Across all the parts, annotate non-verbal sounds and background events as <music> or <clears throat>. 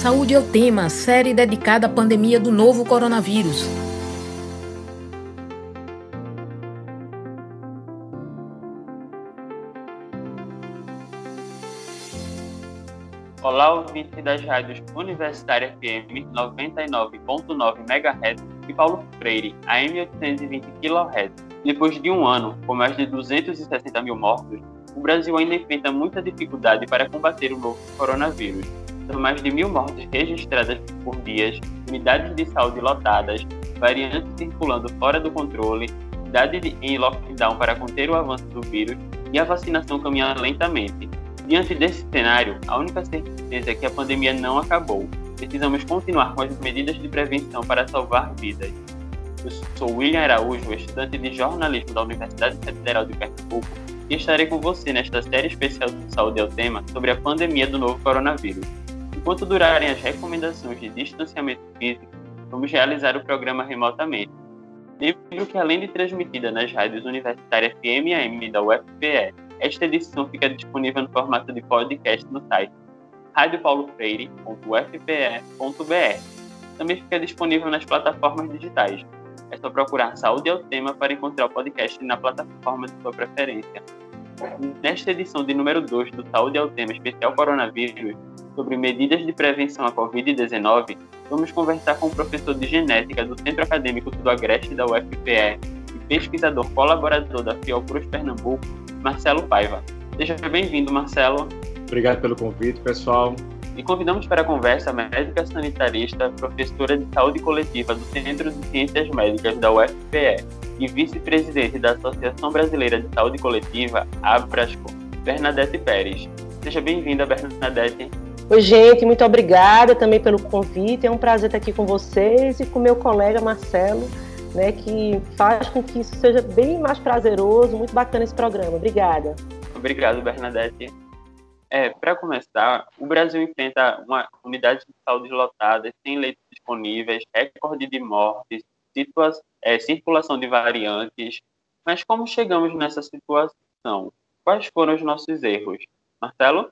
Saúde é o tema, série dedicada à pandemia do novo coronavírus. Olá, ouvintes das rádios Universitária FM 99.9 MHz e Paulo Freire, AM 820 kHz. Depois de um ano, com mais de 260 mil mortos, o Brasil ainda enfrenta muita dificuldade para combater o novo coronavírus. São mais de mil mortes registradas por dias, unidades de saúde lotadas, variantes circulando fora do controle, cidade em lockdown para conter o avanço do vírus e a vacinação caminhando lentamente. Diante desse cenário, a única certeza é que a pandemia não acabou. Precisamos continuar com as medidas de prevenção para salvar vidas. Eu sou William Araújo, estudante de jornalismo da Universidade Federal de Pernambuco e estarei com você nesta série especial do Saúde ao é Tema sobre a pandemia do novo coronavírus. Enquanto durarem as recomendações de distanciamento físico, vamos realizar o programa remotamente. Lembro que, além de transmitida nas rádios universitárias FM e AM da UFPE, esta edição fica disponível no formato de podcast no site radiopaulofreire.ufpe.br. Também fica disponível nas plataformas digitais é só procurar Saúde é o Tema para encontrar o podcast na plataforma de sua preferência. Nesta edição de número 2 do Saúde é o Tema Especial Coronavírus, sobre medidas de prevenção à Covid-19, vamos conversar com o professor de genética do Centro Acadêmico do Agreste da UFPE e pesquisador colaborador da Fiocruz Pernambuco, Marcelo Paiva. Seja bem-vindo, Marcelo. Obrigado pelo convite, pessoal. E convidamos para a conversa a médica sanitarista, professora de saúde coletiva do Centro de Ciências Médicas da UFPE e vice-presidente da Associação Brasileira de Saúde Coletiva, Abrasco, Bernadette Pérez. Seja bem-vinda, Bernadette. Oi, gente, muito obrigada também pelo convite. É um prazer estar aqui com vocês e com meu colega Marcelo, né, que faz com que isso seja bem mais prazeroso, muito bacana esse programa. Obrigada. Obrigado, Bernadette. É, para começar, o Brasil enfrenta uma unidade de saúde lotada, sem leitos disponíveis, recorde de mortes, é, circulação de variantes. Mas como chegamos nessa situação? Quais foram os nossos erros? Marcelo?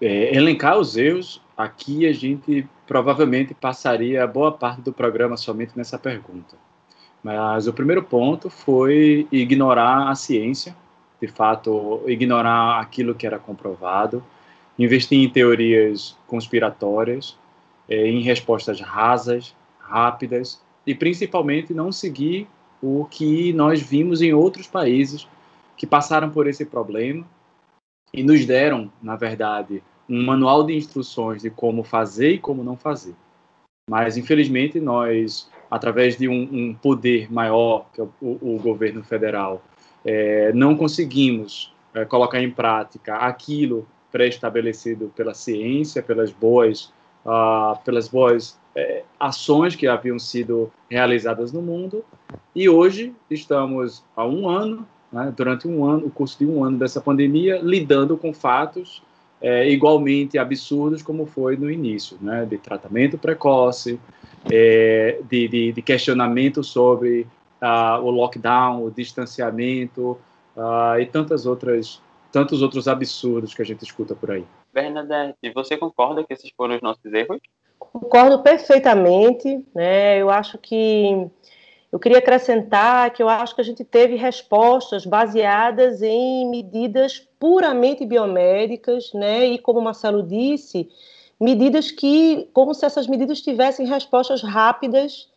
É, elencar os erros, aqui a gente provavelmente passaria boa parte do programa somente nessa pergunta. Mas o primeiro ponto foi ignorar a ciência, de fato, ignorar aquilo que era comprovado, investir em teorias conspiratórias, é, em respostas rasas, rápidas e principalmente não seguir o que nós vimos em outros países que passaram por esse problema e nos deram, na verdade, um manual de instruções de como fazer e como não fazer. Mas, infelizmente, nós, através de um, um poder maior, que é o, o, governo federal, é, não conseguimos é, colocar em prática aquilo pré-estabelecido pela ciência, pelas boas, uh, pelas boas é, ações que haviam sido realizadas no mundo, e hoje estamos há um ano, né, durante um ano, o curso de um ano dessa pandemia, lidando com fatos é, igualmente absurdos como foi no início, né, de tratamento precoce, é, de, de, de, questionamento sobre uh, o lockdown, o distanciamento uh, e tantas outras, tantos outros absurdos que a gente escuta por aí. Bernadette, você concorda que esses foram os nossos erros? Concordo perfeitamente. Né? Eu acho que eu queria acrescentar que eu acho que a gente teve respostas baseadas em medidas puramente biomédicas, né? E como o Marcelo disse, medidas que, como se essas medidas tivessem respostas rápidas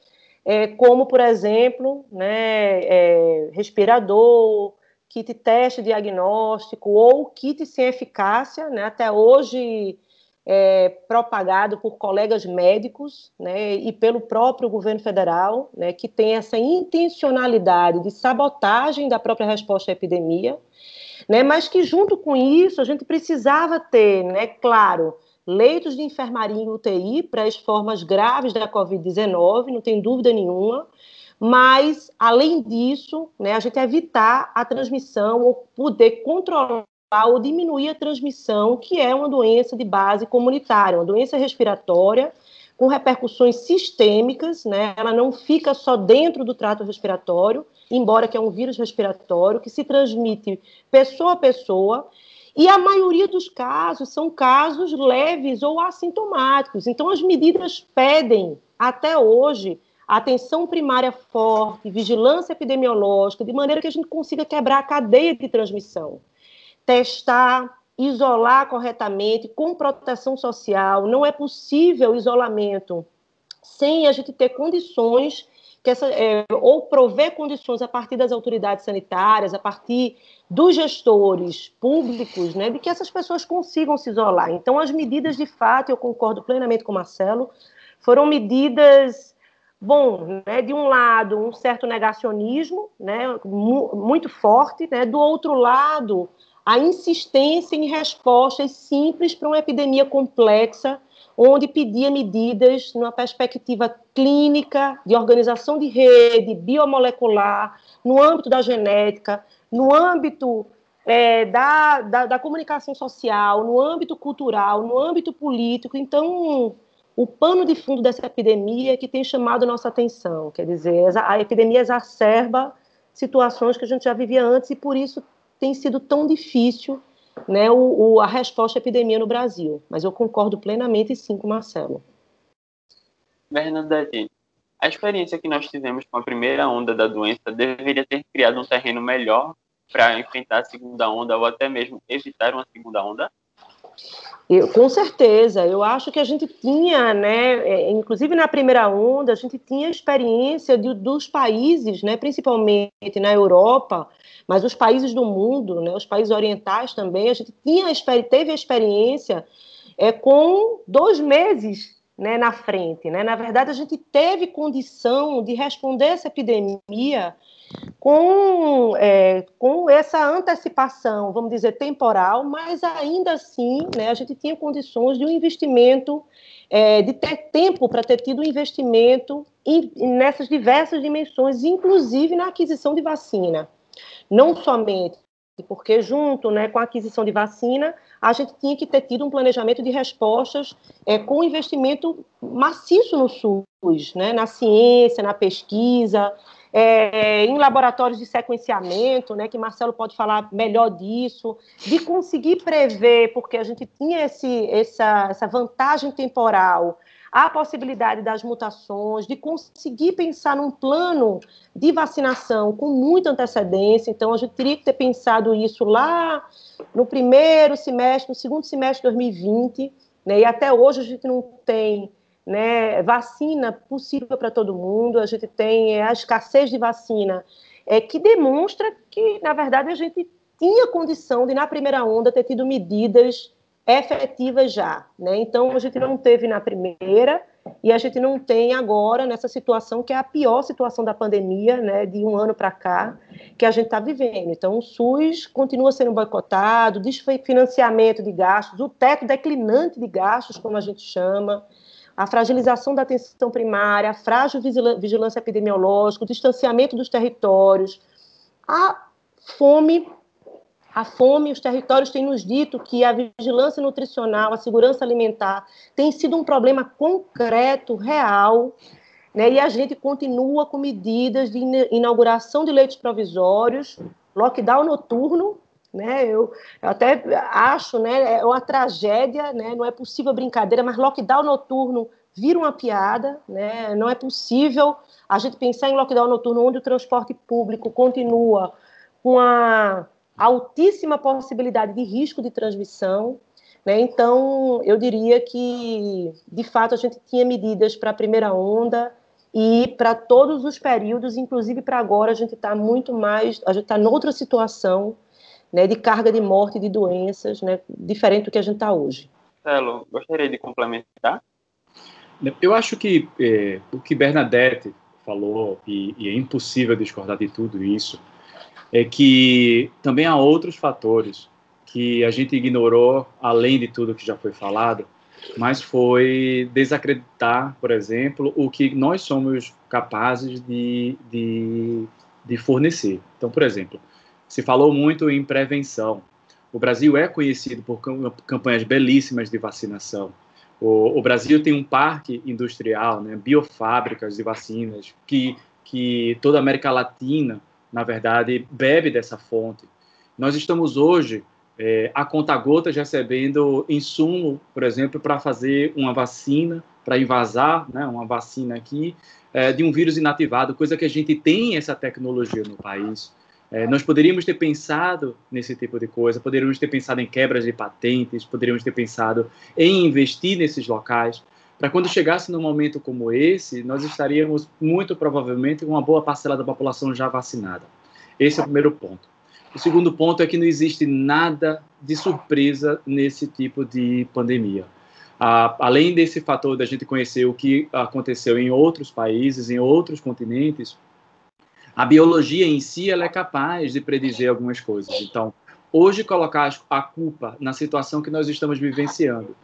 é, como, por exemplo, né, é, respirador, kit teste diagnóstico ou kit sem eficácia, né, até hoje é, propagado por colegas médicos né, e pelo próprio governo federal, né, que tem essa intencionalidade de sabotagem da própria resposta à epidemia, né, mas que junto com isso a gente precisava ter, né, claro, leitos de enfermaria em UTI para as formas graves da Covid-19, não tem dúvida nenhuma, mas, além disso, né, a gente evitar a transmissão ou poder controlar ou diminuir a transmissão, que é uma doença de base comunitária, uma doença respiratória com repercussões sistêmicas, né? Ela não fica só dentro do trato respiratório, embora que é um vírus respiratório que se transmite pessoa a pessoa E a maioria dos casos são casos leves ou assintomáticos. Então, as medidas pedem, até hoje, atenção primária forte, vigilância epidemiológica, de maneira que a gente consiga quebrar a cadeia de transmissão. Testar, isolar corretamente, com proteção social. Não é possível isolamento sem a gente ter condições que essa, é, ou prover condições a partir das autoridades sanitárias, a partir dos gestores públicos, né, de que essas pessoas consigam se isolar. Então, as medidas, de fato, eu concordo plenamente com o Marcelo, foram medidas, bom, né, de um lado, um certo negacionismo, né, muito forte, né, do outro lado, a insistência em respostas simples para uma epidemia complexa, onde pedia medidas numa perspectiva clínica, de organização de rede, biomolecular, no âmbito da genética, no âmbito é, da, da, da, comunicação social, no âmbito cultural, no âmbito político. Então, o pano de fundo dessa epidemia é que tem chamado nossa atenção. Quer dizer, a epidemia exacerba situações que a gente já vivia antes e, por isso, tem sido tão difícil né, o, o, a resposta à epidemia no Brasil. Mas eu concordo plenamente sim com o Marcelo. Bernadette, a experiência que nós tivemos com a primeira onda da doença deveria ter criado um terreno melhor para enfrentar a segunda onda ou até mesmo evitar uma segunda onda? Eu, com certeza, eu acho que a gente tinha, né, é, inclusive na primeira onda, a gente tinha experiência de, dos países, né, principalmente na Europa, mas os países do mundo, né, os países orientais também, a gente tinha, teve a experiência é, com dois meses né, na frente. Né? Na verdade, a gente teve condição de responder essa epidemia com, é, com essa antecipação, vamos dizer, temporal, mas ainda assim né, a gente tinha condições de um investimento, é, de ter tempo para ter tido um investimento em, nessas diversas dimensões, inclusive na aquisição de vacina. Não somente porque junto né, com a aquisição de vacina, a gente tinha que ter tido um planejamento de respostas é, com investimento maciço no SUS, né, na ciência, na pesquisa, é, em laboratórios de sequenciamento, né, que Marcelo pode falar melhor disso, de conseguir prever, porque a gente tinha esse, essa, essa vantagem temporal a possibilidade das mutações, de conseguir pensar num plano de vacinação com muita antecedência. Então, a gente teria que ter pensado isso lá no primeiro semestre, no segundo semestre de 2020, né? e até hoje a gente não tem né, vacina possível para todo mundo, a gente tem a escassez de vacina, é, que demonstra que, na verdade, a gente tinha condição de, na primeira onda, ter tido medidas efetivas já. Né? Então, a gente não teve na primeira e a gente não tem agora nessa situação que é a pior situação da pandemia, né, de um ano para cá, que a gente está vivendo. Então, o SUS continua sendo boicotado, desfinanciamento de gastos, o teto declinante de gastos, como a gente chama, a fragilização da atenção primária, a frágil vigilância epidemiológica, o distanciamento dos territórios, a fome a fome, os territórios têm nos dito que a vigilância nutricional, a segurança alimentar tem sido um problema concreto, real, né? e a gente continua com medidas de inauguração de leitos provisórios, lockdown noturno, né? Eu, eu, até acho, né, é uma tragédia, né? Não é possível brincadeira, mas lockdown noturno vira uma piada, né? Não é possível a gente pensar em lockdown noturno onde o transporte público continua com a altíssima possibilidade de risco de transmissão. Né? Então, eu diria que, de fato, a gente tinha medidas para a primeira onda e para todos os períodos, inclusive para agora, a gente está muito mais, a gente está noutra situação né, de carga de morte de doenças, né, diferente do que a gente está hoje. Marcelo, gostaria de complementar? Eu acho que é, o que Bernadette falou, e, e é impossível discordar de tudo isso, é que também há outros fatores que a gente ignorou, além de tudo que já foi falado, mas foi desacreditar, por exemplo, o que nós somos capazes de, de, de fornecer. Então, por exemplo, se falou muito em prevenção. O Brasil é conhecido por campanhas belíssimas de vacinação. O, o Brasil tem um parque industrial, né, biofábricas de vacinas, que, que toda a América Latina na verdade, bebe dessa fonte. Nós estamos hoje é, a conta-gotas recebendo insumo, por exemplo, para fazer uma vacina, para invasar né, uma vacina aqui, é, de um vírus inativado, coisa que a gente tem essa tecnologia no país. É, nós poderíamos ter pensado nesse tipo de coisa, poderíamos ter pensado em quebras de patentes, poderíamos ter pensado em investir nesses locais, para quando chegasse num momento como esse, nós estaríamos muito provavelmente com uma boa parcela da população já vacinada. Esse é o primeiro ponto. O segundo ponto é que não existe nada de surpresa nesse tipo de pandemia. Ah, além desse fator da gente conhecer o que aconteceu em outros países, em outros continentes, a biologia em si ela é capaz de predizer algumas coisas. Então, hoje colocar a culpa na situação que nós estamos vivenciando,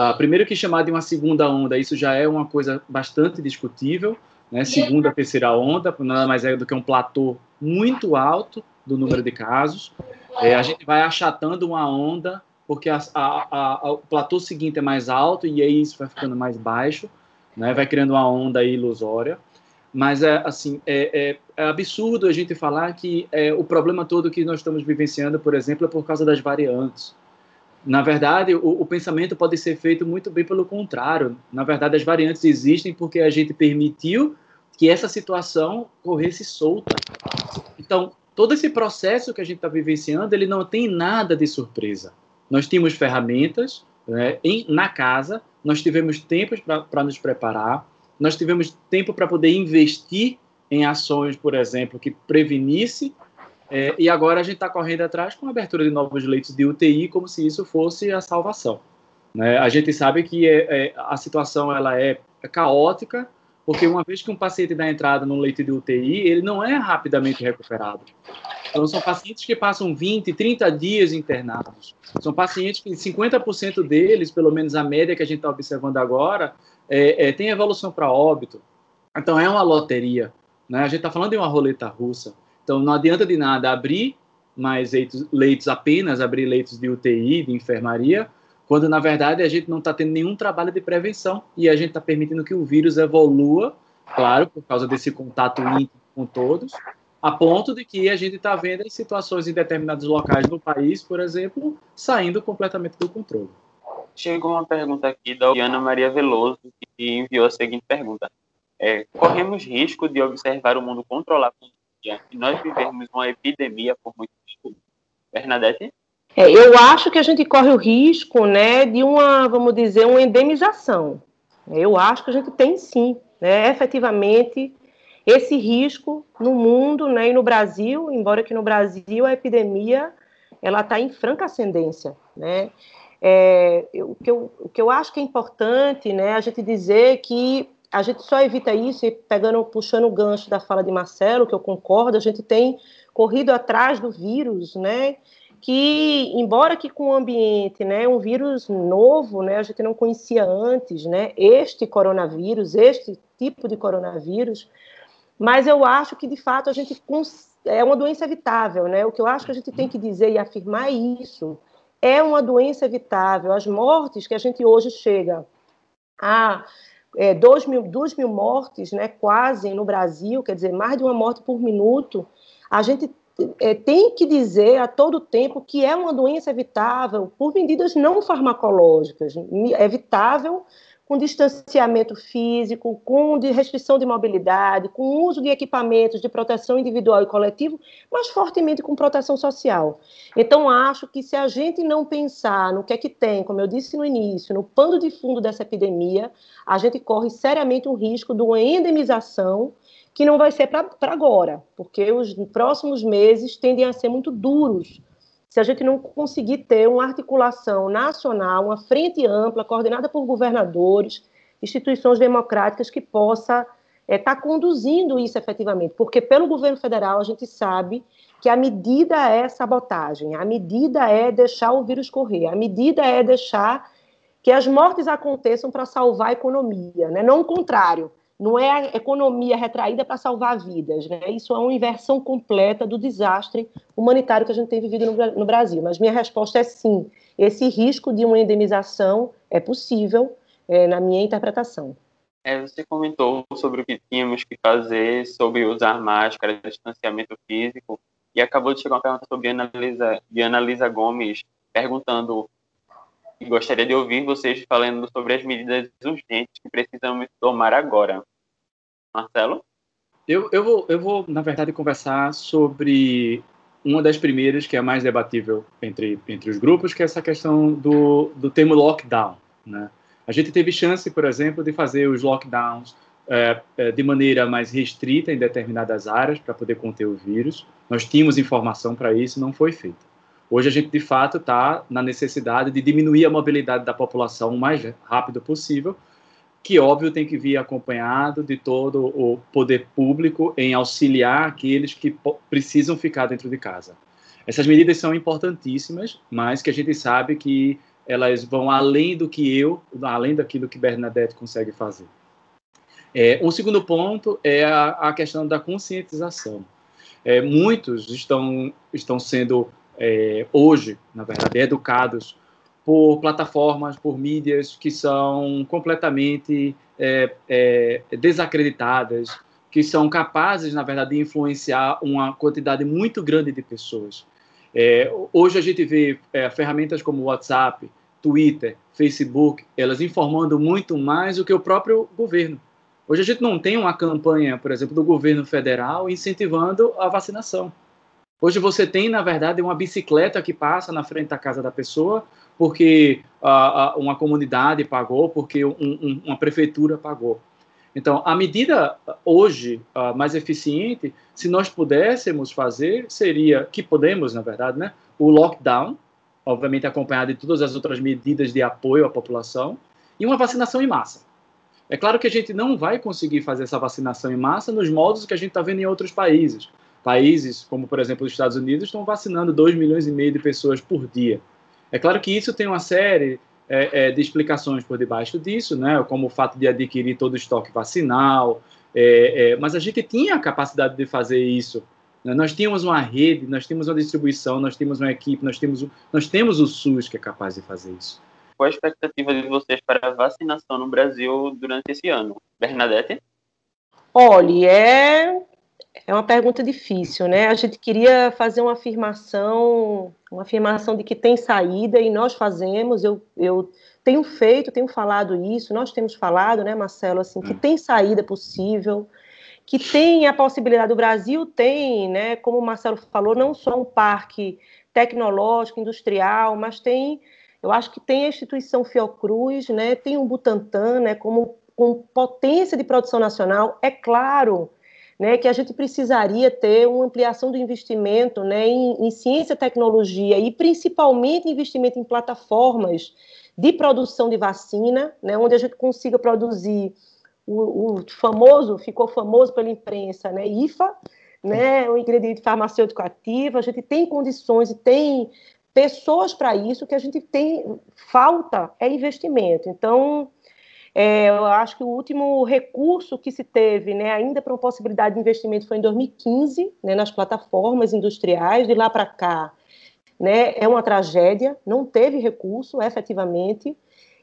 ah, primeiro que chamar de uma segunda onda, isso já é uma coisa bastante discutível, né? Segunda, terceira onda, nada mais é do que um platô muito alto do número de casos. É, a gente vai achatando uma onda, porque a, a, a, o platô seguinte é mais alto e aí isso vai ficando mais baixo, né? vai criando uma onda ilusória. Mas é assim é, é, é absurdo a gente falar que é, o problema todo que nós estamos vivenciando, por exemplo, é por causa das variantes. Na verdade, o, o, pensamento pode ser feito muito bem pelo contrário. Na verdade, as variantes existem porque a gente permitiu que essa situação corresse solta. Então, todo esse processo que a gente está vivenciando, ele não tem nada de surpresa. Nós tínhamos ferramentas né, em, na casa, nós tivemos tempo para nos preparar, nós tivemos tempo para poder investir em ações, por exemplo, que prevenisse, é, e agora a gente está correndo atrás com a abertura de novos leitos de UTI, como se isso fosse a salvação. Né? A gente sabe que é, é, a situação ela é caótica, porque uma vez que um paciente dá entrada no leito de UTI, ele não é rapidamente recuperado. Então, são pacientes que passam 20, 30 dias internados. São pacientes que 50% deles, pelo menos a média que a gente está observando agora, é, é, tem evolução para óbito. Então, é uma loteria. Né? A gente está falando de uma roleta russa. Então, não adianta de nada abrir mais leitos, leitos apenas, abrir leitos de UTI, de enfermaria, quando na verdade a gente não está tendo nenhum trabalho de prevenção e a gente está permitindo que o vírus evolua, claro, por causa desse contato íntimo com todos, a ponto de que a gente está vendo as situações em determinados locais do país, por exemplo, saindo completamente do controle. Chegou uma pergunta aqui da Ana Maria Veloso, que enviou a seguinte pergunta. É, corremos risco de observar o mundo nós vivermos uma epidemia por muito tempo? Bernadette? É, eu acho que a gente corre o risco né, de uma, vamos dizer, uma endemização. Eu acho que a gente tem sim, né, efetivamente, esse risco no mundo né, e no Brasil, embora que no Brasil a epidemia ela está em franca ascendência. Né? É, eu, o, que eu, o que eu acho que é importante né, a gente dizer que a gente só evita isso, e pegando, puxando o gancho da fala de Marcelo, que eu concordo, a gente tem corrido atrás do vírus, né? que, embora que com o ambiente, né, um vírus novo, né, a gente não conhecia antes, né, este coronavírus, este tipo de coronavírus, mas eu acho que, de fato, a gente é uma doença evitável, né, o que eu acho que a gente tem que dizer e afirmar é isso, é uma doença evitável, as mortes que a gente hoje chega a é, 2 mil, 2 mil mortes, né, quase no Brasil, quer dizer, mais de uma morte por minuto, a gente é, tem que dizer a todo tempo que é uma doença evitável por medidas não farmacológicas, evitável com distanciamento físico, com de restrição de mobilidade, com uso de equipamentos de proteção individual e coletivo, mas fortemente com proteção social. Então, acho que se a gente não pensar no que é que tem, como eu disse no início, no pano de fundo dessa epidemia, a gente corre seriamente o risco de uma endemização que não vai ser para agora, porque os próximos meses tendem a ser muito duros se a gente não conseguir ter uma articulação nacional, uma frente ampla, coordenada por governadores, instituições democráticas que possa estar é, tá conduzindo isso efetivamente, porque pelo governo federal a gente sabe que a medida é sabotagem, a medida é deixar o vírus correr, a medida é deixar que as mortes aconteçam para salvar a economia, né? não o contrário não é a economia retraída para salvar vidas, né? Isso é uma inversão completa do desastre humanitário que a gente tem vivido no, no Brasil. Mas minha resposta é sim. Esse risco de uma endemização é possível, é, na minha interpretação. É, você comentou sobre o que tínhamos que fazer, sobre usar máscara, distanciamento físico, e acabou de chegar uma pergunta sobre Ana Lisa, de Ana Lisa Gomes, perguntando e gostaria de ouvir vocês falando sobre as medidas urgentes que precisamos tomar agora. Marcelo? Eu, eu, vou, eu vou, na verdade, conversar sobre uma das primeiras, que é mais debatível entre, entre os grupos, que é essa questão do, do termo lockdown. Né? A gente teve chance, por exemplo, de fazer os lockdowns é, é, de maneira mais restrita em determinadas áreas para poder conter o vírus. Nós tínhamos informação para isso, não foi feito. Hoje a gente, de fato, está na necessidade de diminuir a mobilidade da população o mais rápido possível, que, óbvio, tem que vir acompanhado de todo o poder público em auxiliar aqueles que precisam ficar dentro de casa. Essas medidas são importantíssimas, mas que a gente sabe que elas vão além do que eu, além daquilo que Bernadette consegue fazer. É, um segundo ponto é a, a questão da conscientização. É, muitos estão, estão sendo é, hoje, na verdade, educados por plataformas, por mídias que são completamente é, é, desacreditadas, que são capazes, na verdade, de influenciar uma quantidade muito grande de pessoas. É, hoje a gente vê é, ferramentas como WhatsApp, Twitter, Facebook, elas informando muito mais do que o próprio governo. Hoje a gente não tem uma campanha, por exemplo, do governo federal incentivando a vacinação. Hoje você tem, na verdade, uma bicicleta que passa na frente da casa da pessoa porque uh, uma comunidade pagou, porque um, um, uma prefeitura pagou. Então, a medida hoje uh, mais eficiente, se nós pudéssemos fazer, seria, que podemos, na verdade, né, o lockdown, obviamente acompanhado de todas as outras medidas de apoio à população, e uma vacinação em massa. É claro que a gente não vai conseguir fazer essa vacinação em massa nos modos que a gente está vendo em outros países. Países como, por exemplo, os Estados Unidos estão vacinando 2 milhões e meio de pessoas por dia. É claro que isso tem uma série é, é, de explicações por debaixo disso, né, como o fato de adquirir todo o estoque vacinal, é, é mas a gente tinha a capacidade de fazer isso. Né? Nós tínhamos uma rede, nós tínhamos uma distribuição, nós tínhamos uma equipe, nós temos, nós temos o SUS que é capaz de fazer isso. Qual a expectativa de vocês para a vacinação no Brasil durante esse ano? Bernadette? Olha, é é uma pergunta difícil, né? A gente queria fazer uma afirmação, uma afirmação de que tem saída e nós fazemos. Eu, eu tenho feito, tenho falado isso. Nós temos falado, né, Marcelo, assim, que hum. tem saída possível, que tem a possibilidade. O Brasil tem, né, como o Marcelo falou, não só um parque tecnológico, industrial, mas tem, eu acho que tem a instituição Fiocruz, né? Tem um Butantan, né? Como com potência de produção nacional. É claro né, que a gente precisaria ter uma ampliação do investimento né, em, em ciência tecnologia e principalmente investimento em plataformas de produção de vacina, né, onde a gente consiga produzir o, o famoso, ficou famoso pela imprensa, né, IFA, né, o ingrediente farmacêutico ativo, a gente tem condições e tem pessoas para isso, que a gente tem, falta é investimento. Então, é, eu acho que o último recurso que se teve, né, ainda para uma possibilidade de investimento, foi em 2015, né, nas plataformas industriais. De lá para cá, né, é uma tragédia, não teve recurso, efetivamente.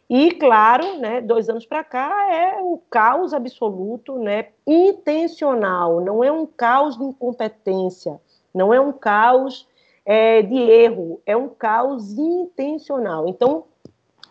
E, claro, né, dois anos para cá é o caos absoluto, né, intencional, não é um caos de incompetência, não é um caos é, de erro, é um caos intencional. Então,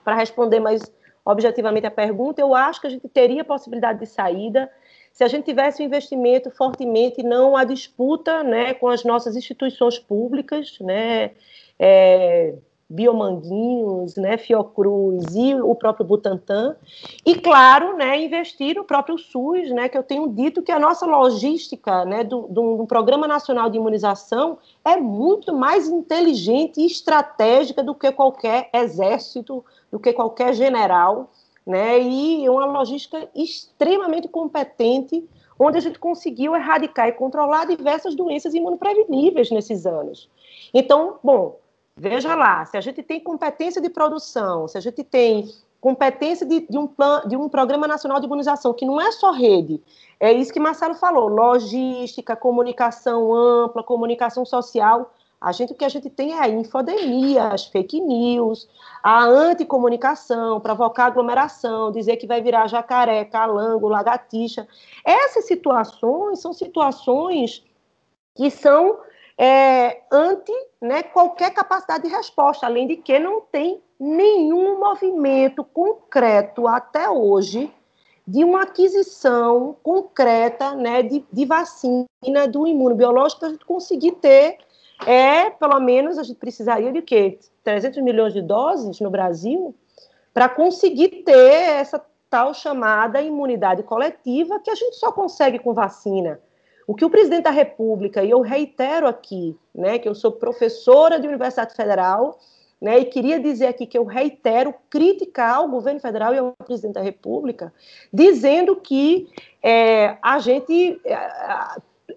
para responder mais objetivamente a pergunta, eu acho que a gente teria possibilidade de saída. Se a gente tivesse um investimento fortemente, não a disputa né, com as nossas instituições públicas, né, é, Biomanguinhos, né, Fiocruz e o próprio Butantan, e claro, né, investir no próprio SUS, né, que eu tenho dito que a nossa logística, né, do, do, do Programa Nacional de Imunização é muito mais inteligente e estratégica do que qualquer exército, do que qualquer general, né, e uma logística extremamente competente, onde a gente conseguiu erradicar e controlar diversas doenças imunopreveníveis nesses anos. Então, bom, Veja lá, se a gente tem competência de produção, se a gente tem competência de, de, um, plan, de um programa nacional de imunização, que não é só rede, é isso que Marcelo falou, logística, comunicação ampla, comunicação social, a gente, o que a gente tem é a infodemia, as fake news, a anticomunicação, provocar aglomeração, dizer que vai virar jacaré, calango, lagartixa. Essas situações são situações que são é, ante né, qualquer capacidade de resposta, além de que não tem nenhum movimento concreto até hoje de uma aquisição concreta né, de, de vacina do imunobiológico para a gente conseguir ter, é, pelo menos a gente precisaria de quê? 300 milhões de doses no Brasil para conseguir ter essa tal chamada imunidade coletiva que a gente só consegue com vacina. O que o presidente da República, e eu reitero aqui, né, que eu sou professora de Universidade Federal, né, e queria dizer aqui que eu reitero criticar o governo federal e o presidente da República, dizendo que é, a gente é,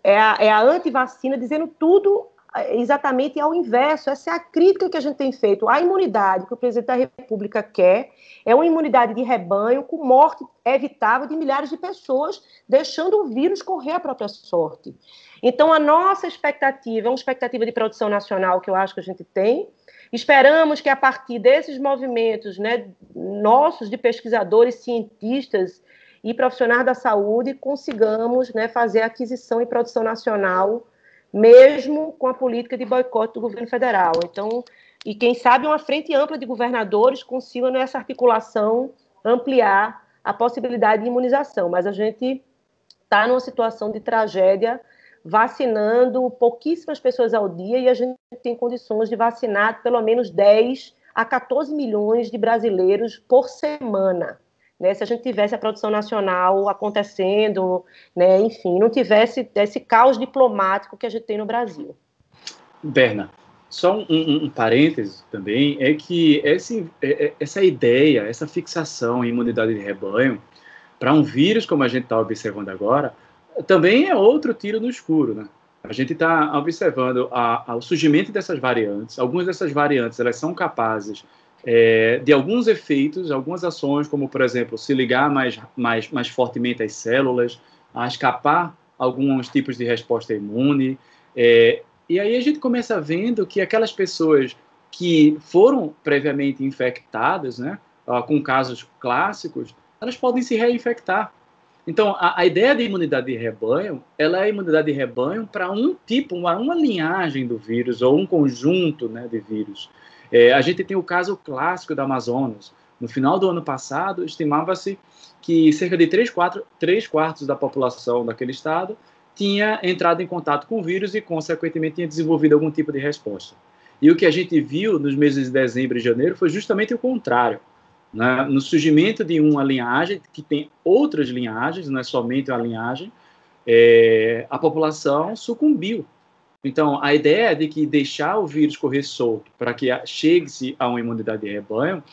é a, é a antivacina, dizendo tudo exatamente ao inverso. Essa é a crítica que a gente tem feito. A imunidade que o presidente da República quer é uma imunidade de rebanho com morte evitável de milhares de pessoas, deixando o vírus correr a própria sorte. Então, a nossa expectativa é uma expectativa de produção nacional que eu acho que a gente tem. Esperamos que, a partir desses movimentos né, nossos de pesquisadores, cientistas e profissionais da saúde, consigamos né, fazer aquisição e produção nacional mesmo com a política de boicote do governo federal. Então, e quem sabe uma frente ampla de governadores consiga nessa articulação ampliar a possibilidade de imunização. Mas a gente está numa situação de tragédia, vacinando pouquíssimas pessoas ao dia e a gente tem condições de vacinar pelo menos 10 a 14 milhões de brasileiros por semana né, se a gente tivesse a produção nacional acontecendo, né, enfim, não tivesse esse caos diplomático que a gente tem no Brasil. Berna, só um, um, um também, é que esse, é, é, essa ideia, essa fixação em imunidade de rebanho, para um vírus como a gente está observando agora, também é outro tiro no escuro, né? A gente está observando a, a, o surgimento dessas variantes. Algumas dessas variantes elas são capazes é, de alguns efeitos, algumas ações, como, por exemplo, se ligar mais, mais, mais fortemente às células, a escapar alguns tipos de resposta imune. É, e aí a gente começa vendo que aquelas pessoas que foram previamente infectadas, né, com casos clássicos, elas podem se reinfectar. Então, a, a, ideia de imunidade de rebanho, ela é imunidade de rebanho para um tipo, uma, uma linhagem do vírus, ou um conjunto né, de vírus. É, a gente tem o caso clássico da Amazonas. No final do ano passado, estimava-se que cerca de 3, 4, 3 quartos da população daquele estado tinha entrado em contato com o vírus e, consequentemente, tinha desenvolvido algum tipo de resposta. E o que a gente viu nos meses de dezembro e janeiro foi justamente o contrário. Né? No surgimento de uma linhagem, que tem outras linhagens, não é somente uma linhagem, é, a população sucumbiu então, a ideia de que deixar o vírus correr solto para que chegue-se a uma imunidade de rebanho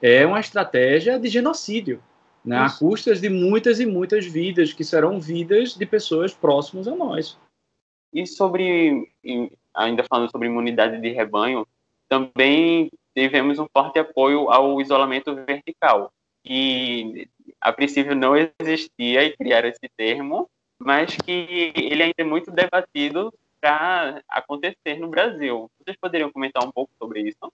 é uma estratégia de genocídio, né, a custas de muitas e muitas vidas, que serão vidas de pessoas próximas a nós. E sobre, ainda falando sobre imunidade de rebanho, também tivemos um forte apoio ao isolamento vertical, que a princípio não existia e criaram esse termo, mas que ele ainda é muito debatido para acontecer no Brasil. Vocês poderiam comentar um pouco sobre isso?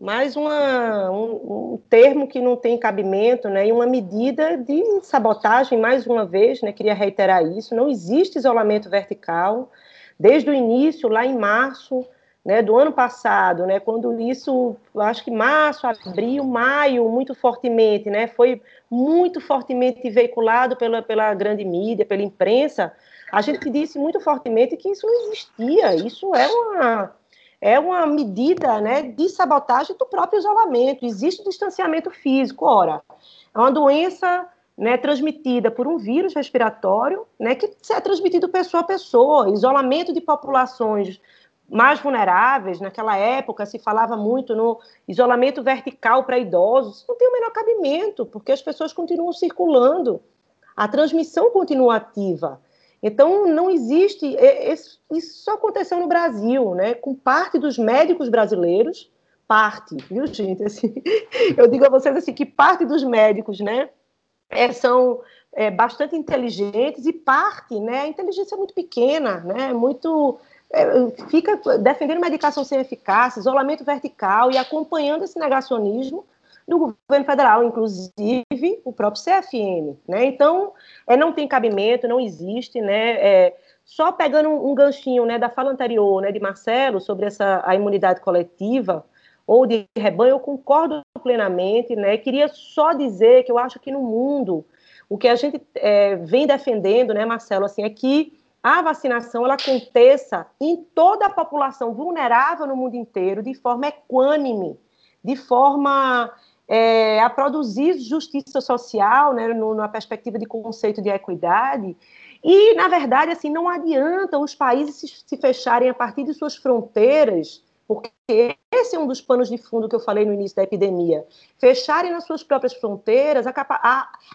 Mais uma, um, um, termo que não tem cabimento, né, e uma medida de sabotagem, mais uma vez, né, queria reiterar isso, não existe isolamento vertical. Desde o início, lá em março né, do ano passado, né, quando isso, acho que março, abril, maio, muito fortemente, né, foi muito fortemente veiculado pela, pela grande mídia, pela imprensa, a gente disse muito fortemente que isso não existia, isso é uma, é uma medida né, de sabotagem do próprio isolamento, existe distanciamento físico. Ora, é uma doença né, transmitida por um vírus respiratório né, que é transmitido pessoa a pessoa, isolamento de populações mais vulneráveis, naquela época se falava muito no isolamento vertical para idosos, não tem o menor cabimento, porque as pessoas continuam circulando, a transmissão continua ativa. Então, não existe. Isso só aconteceu no Brasil, né? Com parte dos médicos brasileiros, parte, viu, gente? Assim, <laughs> eu digo a vocês assim que parte dos médicos, né, é, são é, bastante inteligentes e parte, né, a inteligência é muito pequena, né, muito é, fica defendendo medicação sem eficácia, isolamento vertical e acompanhando esse negacionismo do governo federal, inclusive o próprio CFM. Né? Então, é, não tem cabimento, não existe. Né? É, só pegando um, ganchinho né, da fala anterior né, de Marcelo sobre essa, a imunidade coletiva ou de rebanho, eu concordo plenamente. Né, queria só dizer que eu acho que no mundo o que a gente é, vem defendendo, né, Marcelo, assim, é que a vacinação ela aconteça em toda a população vulnerável no mundo inteiro, de forma equânime, de forma é, a produzir justiça social, né, no, perspectiva de conceito de equidade. E, na verdade, assim, não adianta os países se, se fecharem a partir de suas fronteiras porque esse é um dos panos de fundo que eu falei no início da epidemia. Fecharem nas suas próprias fronteiras,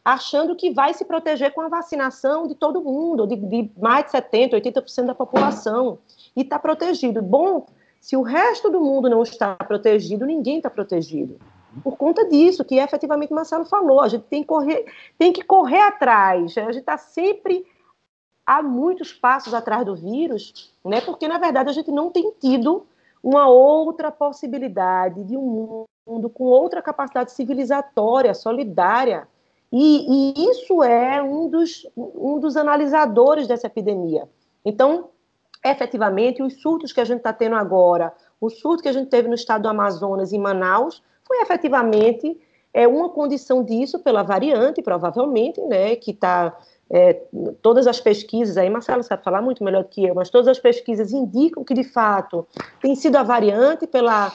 achando que vai se proteger com a vacinação de todo mundo, de, de mais de 70%, 80% da população, e está protegido. Bom, se o resto do mundo não está protegido, ninguém está protegido. Por conta disso, que efetivamente o Marcelo falou, a gente tem que correr, tem que correr atrás, a gente está sempre há muitos passos atrás do vírus, né? porque, na verdade, a gente não tem tido uma outra possibilidade de um mundo com outra capacidade civilizatória, solidária. E, e, isso é um dos, um dos analisadores dessa epidemia. Então, efetivamente, os surtos que a gente está tendo agora, o surto que a gente teve no estado do Amazonas e Manaus, foi efetivamente é, uma condição disso pela variante, provavelmente, né, que está é, todas as pesquisas, aí Marcelo sabe falar muito melhor que eu, mas todas as pesquisas indicam que, de fato, tem sido a variante pela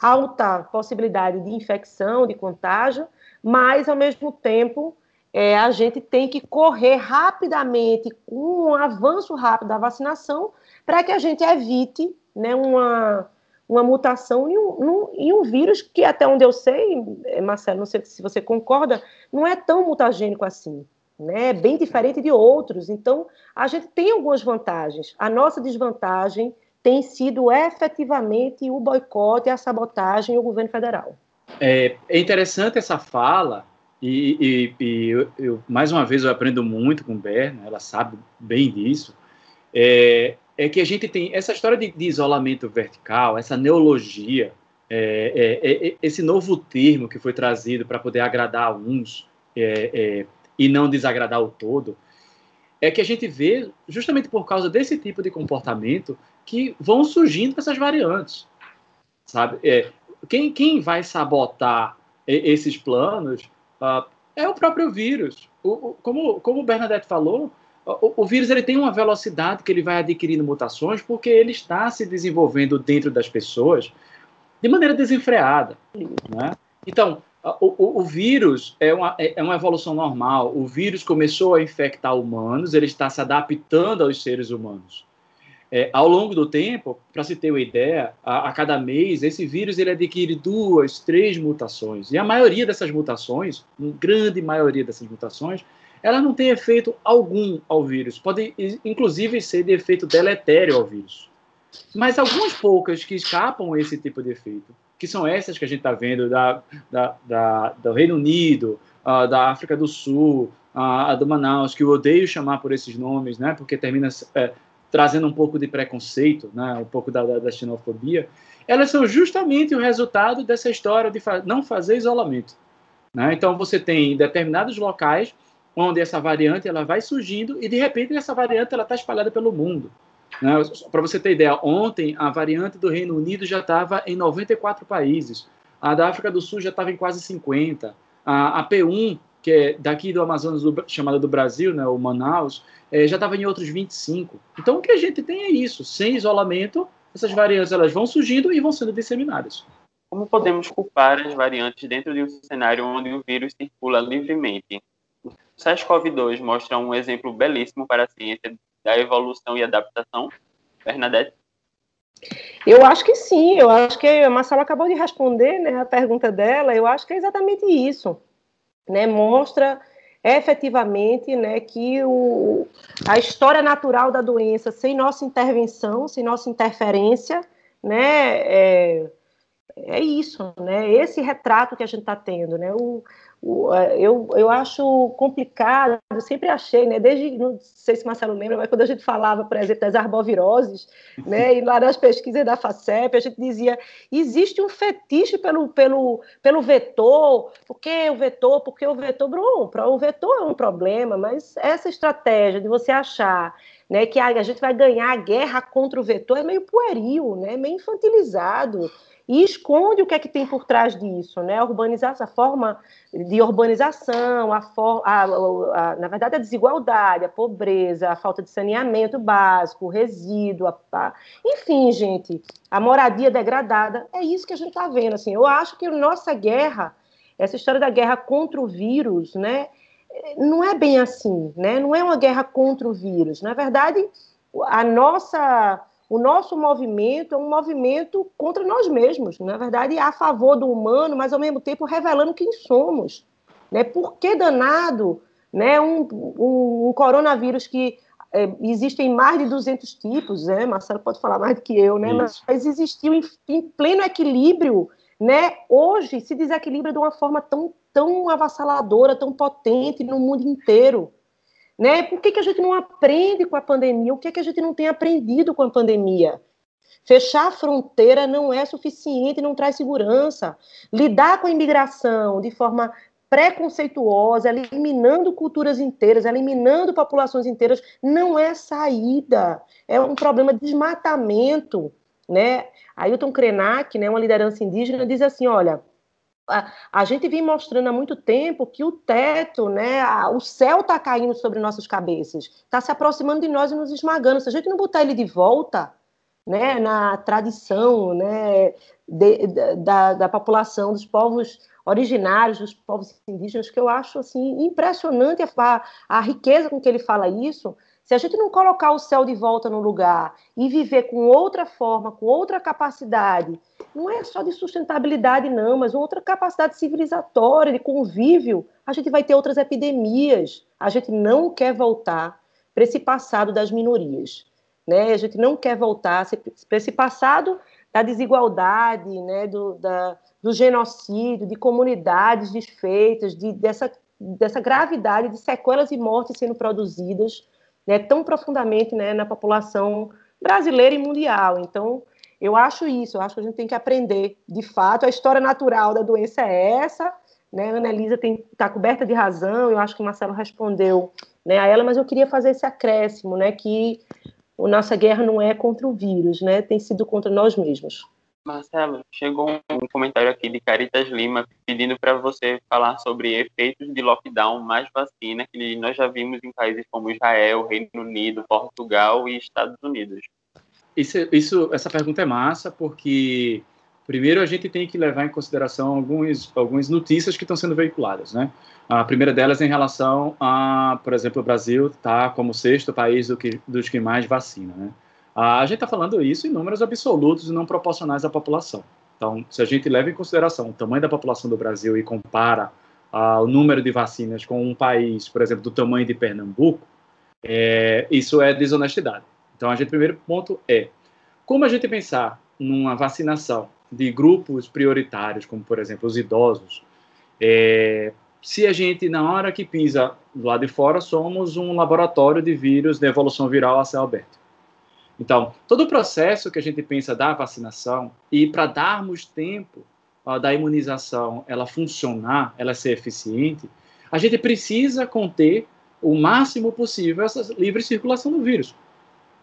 alta possibilidade de infecção, de contágio, mas, ao mesmo tempo, é, a gente tem que correr rapidamente, com um avanço rápido da vacinação, para que a gente evite né, uma, uma mutação em um, em um, vírus que, até onde eu sei, Marcelo, não sei se você concorda, não é tão mutagênico assim né, bem diferente de outros. Então, a gente tem algumas vantagens. A nossa desvantagem tem sido efetivamente o boicote, a sabotagem ao governo federal. É, é interessante essa fala, e, e, e eu, eu, mais uma vez eu aprendo muito com Berna, ela sabe bem disso, é, é que a gente tem essa história de, de isolamento vertical, essa neologia, é, é, é esse novo termo que foi trazido para poder agradar uns, é, e não desagradar o todo, é que a gente vê, justamente por causa desse tipo de comportamento, que vão surgindo essas variantes, sabe? É, quem, quem vai sabotar esses planos uh, é o próprio vírus. O, o, como, como o Bernadette falou, o, o, vírus ele tem uma velocidade que ele vai adquirindo mutações porque ele está se desenvolvendo dentro das pessoas de maneira desenfreada. Né? Então, o, o, o, vírus é uma, é, é uma evolução normal. O vírus começou a infectar humanos, ele está se adaptando aos seres humanos. É, ao longo do tempo, para se ter uma ideia, a, a, cada mês esse vírus ele adquire duas, três mutações. E a maioria dessas mutações, grande maioria dessas mutações, ela não tem efeito algum ao vírus. Pode, inclusive, ser de efeito deletério ao vírus. Mas algumas poucas que escapam esse tipo de efeito que são essas que a gente está vendo da, da, da, do Reino Unido, uh, da África do Sul, uh, do Manaus, que eu odeio chamar por esses nomes, né, porque termina é, trazendo um pouco de preconceito, né, um pouco da, da, da xenofobia, elas são justamente o resultado dessa história de fa não fazer isolamento. Né? Então, você tem determinados locais onde essa variante ela vai surgindo e, de repente, essa variante está espalhada pelo mundo. Né? Para você ter ideia, ontem a variante do Reino Unido já estava em 94 países, a da África do Sul já estava em quase 50, a, a P1, que é daqui do Amazonas, do, chamada do Brasil, né, o Manaus, é, já estava em outros 25. Então o que a gente tem é isso, sem isolamento, essas variantes elas vão surgindo e vão sendo disseminadas. Como podemos culpar as variantes dentro de um cenário onde o vírus circula livremente? O SARS-CoV-2 mostra um exemplo belíssimo para a ciência da evolução e adaptação? Bernadette? Eu acho que sim, eu acho que a Marcela acabou de responder né, a pergunta dela, eu acho que é exatamente isso. Né, mostra efetivamente né, que o, a história natural da doença, sem nossa intervenção, sem nossa interferência, né, é, é isso, né, esse retrato que a gente está tendo. Né, o, eu, eu acho complicado, eu sempre achei, né, desde, não sei se Marcelo lembra, mas quando a gente falava, por exemplo, das arboviroses, né, <laughs> e lá nas pesquisas da FACEP, a gente dizia, existe um fetiche pelo, pelo, pelo vetor, por que o vetor, por que o vetor, bom, o vetor é um problema, mas essa estratégia de você achar né, que a gente vai ganhar a guerra contra o vetor é meio pueril, né, meio infantilizado, e esconde o que é que tem por trás disso, né? A urbanização, a forma de urbanização, a, for, a, a, a, na verdade a desigualdade, a pobreza, a falta de saneamento básico, o resíduo, enfim, gente, a moradia degradada, é isso que a gente está vendo. Assim, eu acho que a nossa guerra, essa história da guerra contra o vírus, né? Não é bem assim, né? Não é uma guerra contra o vírus. Na verdade, a nossa o nosso movimento é um movimento contra nós mesmos, na verdade, a favor do humano, mas ao mesmo tempo revelando quem somos. Né? Por que danado né? um, um, um coronavírus que é, existem mais de 200 tipos, né? Marcelo pode falar mais do que eu, né? Mas, mas existiu em, em, pleno equilíbrio, né? Hoje se desequilibra de uma forma tão, tão avassaladora, tão potente no mundo inteiro. Né? Por que, que a gente não aprende com a pandemia? O que, que a gente não tem aprendido com a pandemia? Fechar a fronteira não é suficiente, não traz segurança. Lidar com a imigração de forma preconceituosa, eliminando culturas inteiras, eliminando populações inteiras, não é saída. É um problema de desmatamento. Né? Ailton Krenak, né, uma liderança indígena, diz assim: olha, a, gente vem mostrando há muito tempo que o teto, né, a, o céu está caindo sobre nossas cabeças, está se aproximando de nós e nos esmagando. Se a gente não botar ele de volta, né, na tradição, né, de, de, da, da população, dos povos originários, dos povos indígenas, que eu acho assim impressionante a, a riqueza com que ele fala isso. Se a gente não colocar o céu de volta no lugar e viver com outra forma, com outra capacidade, não é só de sustentabilidade, não, mas outra capacidade civilizatória, de convívio, a gente vai ter outras epidemias. A gente não quer voltar para esse passado das minorias. Né? A gente não quer voltar para esse passado da desigualdade, né? do, da, do genocídio, de comunidades desfeitas, de, dessa, dessa gravidade de sequelas e mortes sendo produzidas né, tão profundamente né, na população brasileira e mundial. Então, eu acho isso, eu acho que a gente tem que aprender, de fato, a história natural da doença é essa, né, a Ana Elisa está coberta de razão, eu acho que o Marcelo respondeu né, a ela, mas eu queria fazer esse acréscimo, né, que a nossa guerra não é contra o vírus, né, tem sido contra nós mesmos. Marcelo, chegou um comentário aqui de Caritas Lima pedindo para você falar sobre efeitos de lockdown mais vacina que nós já vimos em países como Israel, Reino Unido, Portugal e Estados Unidos. Isso, isso, essa pergunta é massa porque primeiro a gente tem que levar em consideração alguns, algumas notícias que estão sendo veiculadas, né? A primeira delas é em relação a, por exemplo, o Brasil está como sexto país do que, dos que mais vacina, né? A gente está falando isso em números absolutos e não proporcionais à população. Então, se a gente leva em consideração o tamanho da população do Brasil e compara uh, o número de vacinas com um país, por exemplo, do tamanho de Pernambuco, é, isso é desonestidade. Então, a gente, primeiro ponto é como a gente pensar numa vacinação de grupos prioritários, como, por exemplo, os idosos, é, se a gente, na hora que pisa lado de fora, somos um laboratório de vírus de evolução viral a céu aberto. Então, todo o processo que a gente pensa da vacinação e para darmos tempo uh, da imunização ela funcionar, ela ser eficiente, a gente precisa conter o máximo possível essa livre circulação do vírus.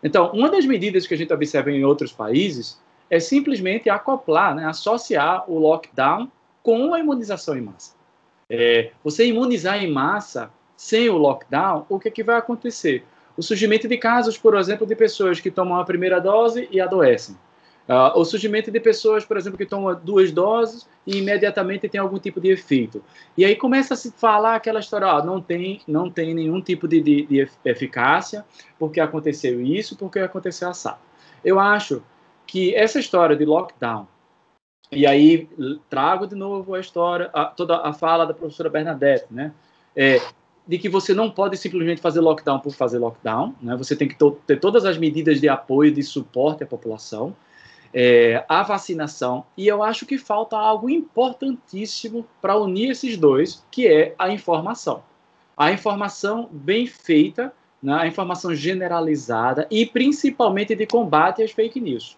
Então, uma das medidas que a gente observa em outros países é simplesmente acoplar, né, associar o lockdown com a imunização em massa. É, você imunizar em massa sem o lockdown, o que, é que vai acontecer? O surgimento de casos, por exemplo, de pessoas que tomam a primeira dose e adoecem. Uh, o surgimento de pessoas, por exemplo, que tomam duas doses e imediatamente tem algum tipo de efeito. E aí começa a se falar aquela história, não tem, não tem nenhum tipo de, de, de eficácia, porque aconteceu isso, porque aconteceu assado. Eu acho que essa história de lockdown, e aí trago de novo a história, a, toda a fala da professora Bernadette, né? É, de que você não pode simplesmente fazer lockdown por fazer lockdown, né? Você tem que ter todas as medidas de apoio, de suporte à população. é, a vacinação, e eu acho que falta algo importantíssimo para unir esses dois, que é a informação. A informação bem feita, né, a informação generalizada e principalmente de combate às fake news.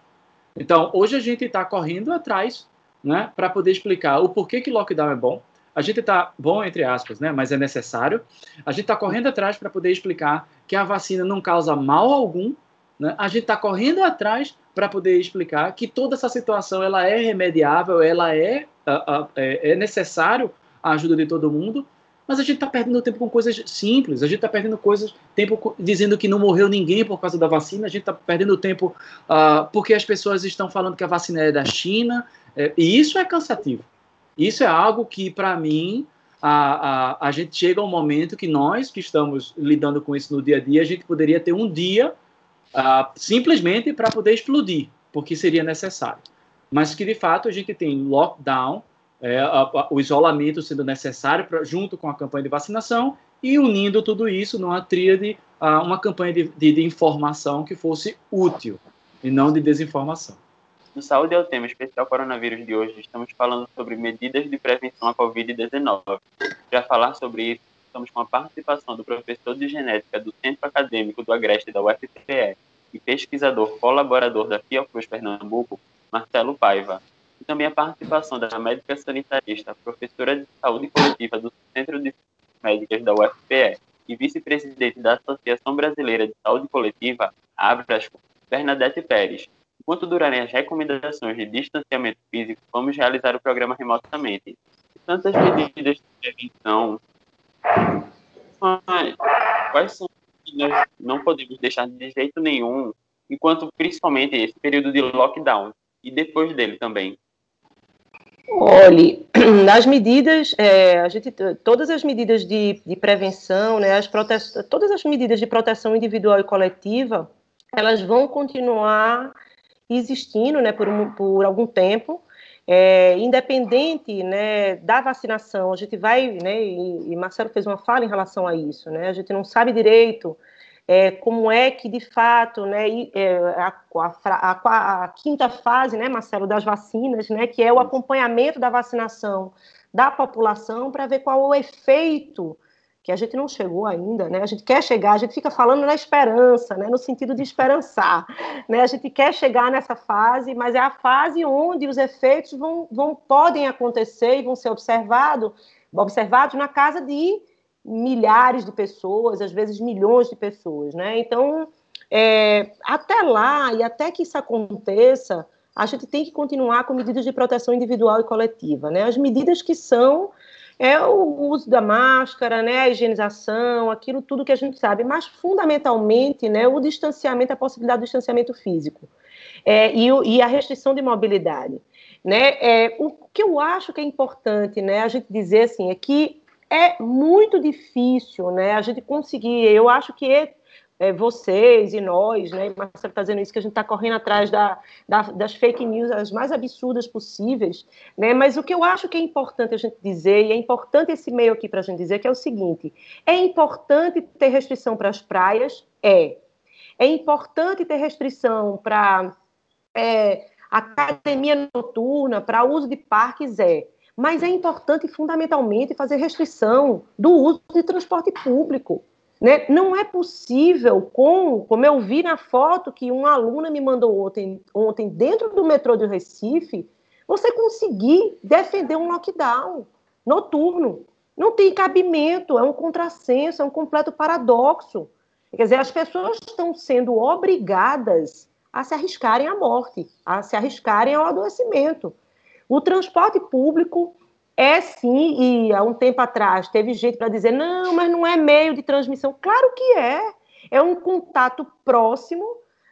Então, hoje a gente está correndo atrás né, para poder explicar o porquê que lockdown é bom. A gente está bom, entre aspas, né, mas é necessário. A gente está correndo atrás para poder explicar que a vacina não causa mal algum. Né? A gente está correndo atrás para poder explicar que toda essa situação ela é remediável, ela é, é, é necessário a ajuda de todo mundo, mas a gente está perdendo tempo com coisas simples, a gente está perdendo coisas, tempo dizendo que não morreu ninguém por causa da vacina, a gente está perdendo tempo uh, porque as pessoas estão falando que a vacina é da China, é, e isso é cansativo. Isso é algo que, para mim, a, a, a gente chega a um momento que nós, que estamos lidando com isso no dia a dia, a gente poderia ter um dia uh, simplesmente para poder explodir, porque seria necessário. Mas que, de fato, a gente tem lockdown, é, a, a, o isolamento sendo necessário pra, junto com a campanha de vacinação e unindo tudo isso numa tríade, uh, uma campanha de, de, de, informação que fosse útil e não de desinformação. No Saúde é o tema especial coronavírus de hoje, estamos falando sobre medidas de prevenção à Covid-19. Para falar sobre isso, estamos com a participação do professor de genética do Centro Acadêmico do Agreste da UFPE e pesquisador colaborador da Fiocruz Pernambuco, Marcelo Paiva e também a participação da médica sanitarista, professora de saúde coletiva do Centro de Médicas da UFPE e vice-presidente da Associação Brasileira de Saúde Coletiva, Abrasco, Bernadette Pérez. Enquanto durarem as recomendações de distanciamento físico, vamos realizar o programa remotamente. Tantas medidas de prevenção, quais são que nós não podemos deixar de jeito nenhum, enquanto principalmente esse período de lockdown e depois dele também? Olhe, <clears throat> nas medidas, é, a gente, todas as medidas de, de prevenção, né, as prote... todas as medidas de proteção individual e coletiva, elas vão continuar existindo, né, por, um, por algum tempo, é, independente, né, da vacinação. A gente vai, né, e, e Marcelo fez uma fala em relação a isso, né, a gente não sabe direito é, como é que, de fato, né, é, a, a, a, a, quinta fase, né, Marcelo, das vacinas, né, que é o acompanhamento da vacinação da população para ver qual o efeito que a gente não chegou ainda, né? A gente quer chegar, a gente fica falando na esperança, né? No sentido de esperançar, né? A gente quer chegar nessa fase, mas é a fase onde os efeitos vão, vão podem acontecer e vão ser observado, observados na casa de milhares de pessoas, às vezes milhões de pessoas, né? Então, é, até lá e até que isso aconteça, a gente tem que continuar com medidas de proteção individual e coletiva, né? As medidas que são é o uso da máscara, né, a higienização, aquilo tudo que a gente sabe, mas fundamentalmente, né, o distanciamento, a possibilidade do distanciamento físico é, e, e, a restrição de mobilidade, né, é, o que eu acho que é importante, né, a gente dizer assim, é que é muito difícil, né? A gente conseguir. Eu acho que é, é, vocês e nós, né? Marcelo está dizendo isso, que a gente está correndo atrás da, da, das fake news as mais absurdas possíveis, né? Mas o que eu acho que é importante a gente dizer, e é importante esse meio aqui para a gente dizer, que é o seguinte: é importante ter restrição para as praias? É. É importante ter restrição para é, academia noturna, para uso de parques? É mas é importante fundamentalmente fazer restrição do uso de transporte público. Né? Não é possível, com, como eu vi na foto que uma aluna me mandou ontem, ontem dentro do metrô de Recife, você conseguir defender um lockdown noturno. Não tem cabimento, é um contrassenso, é um completo paradoxo. Quer dizer, as pessoas estão sendo obrigadas a se arriscarem à morte, a se arriscarem ao adoecimento. O transporte público é sim, e há um tempo atrás teve gente para dizer, não, mas não é meio de transmissão. Claro que é. É um contato próximo,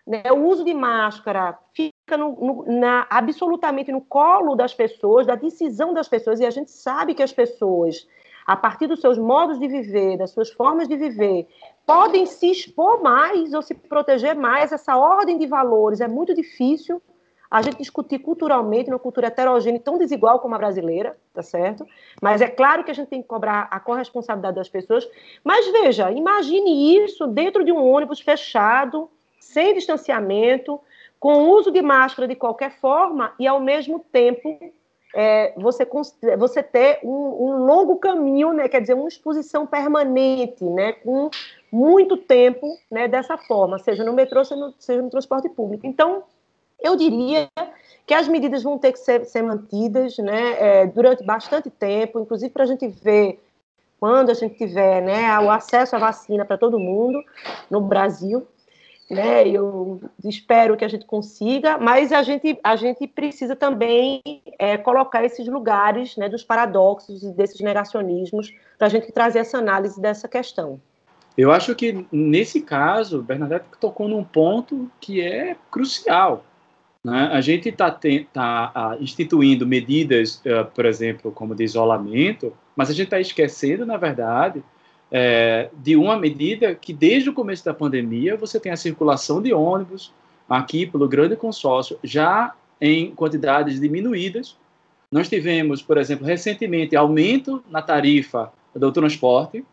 né? o uso de máscara fica no, no, na, absolutamente no colo das pessoas, da decisão das pessoas, e a gente sabe que as pessoas, a partir dos seus modos de viver, das suas formas de viver, podem se expor mais ou se proteger mais. Essa ordem de valores é muito difícil a gente discutir culturalmente, numa cultura heterogênea tão desigual como a brasileira, tá certo? Mas é claro que a gente tem que cobrar a corresponsabilidade das pessoas. Mas veja, imagine isso dentro de um ônibus fechado, sem distanciamento, com uso de máscara de qualquer forma e, ao mesmo tempo, é, você, você ter um, um, longo caminho, né, quer dizer, uma exposição permanente, né, com muito tempo né, dessa forma, seja no metrô, seja no, seja no transporte público. Então, eu diria que as medidas vão ter que ser, ser mantidas né, é, durante bastante tempo, inclusive para a gente ver quando a gente tiver né, o acesso à vacina para todo mundo no Brasil né? Eu espero que a gente consiga, mas a gente, a gente precisa também é, colocar esses lugares né, dos paradoxos e desses negacionismos para a gente trazer essa análise dessa questão. Eu acho que nesse caso, Bernadette tocou num ponto que é crucial. Né? A gente está tá, instituindo medidas, uh, por exemplo, como de isolamento, mas a gente está esquecendo, na verdade, é, de uma medida que, desde o começo da pandemia, você tem a circulação de ônibus aqui pelo grande consórcio, já em quantidades diminuídas. Nós tivemos, por exemplo, recentemente, aumento na tarifa do transporte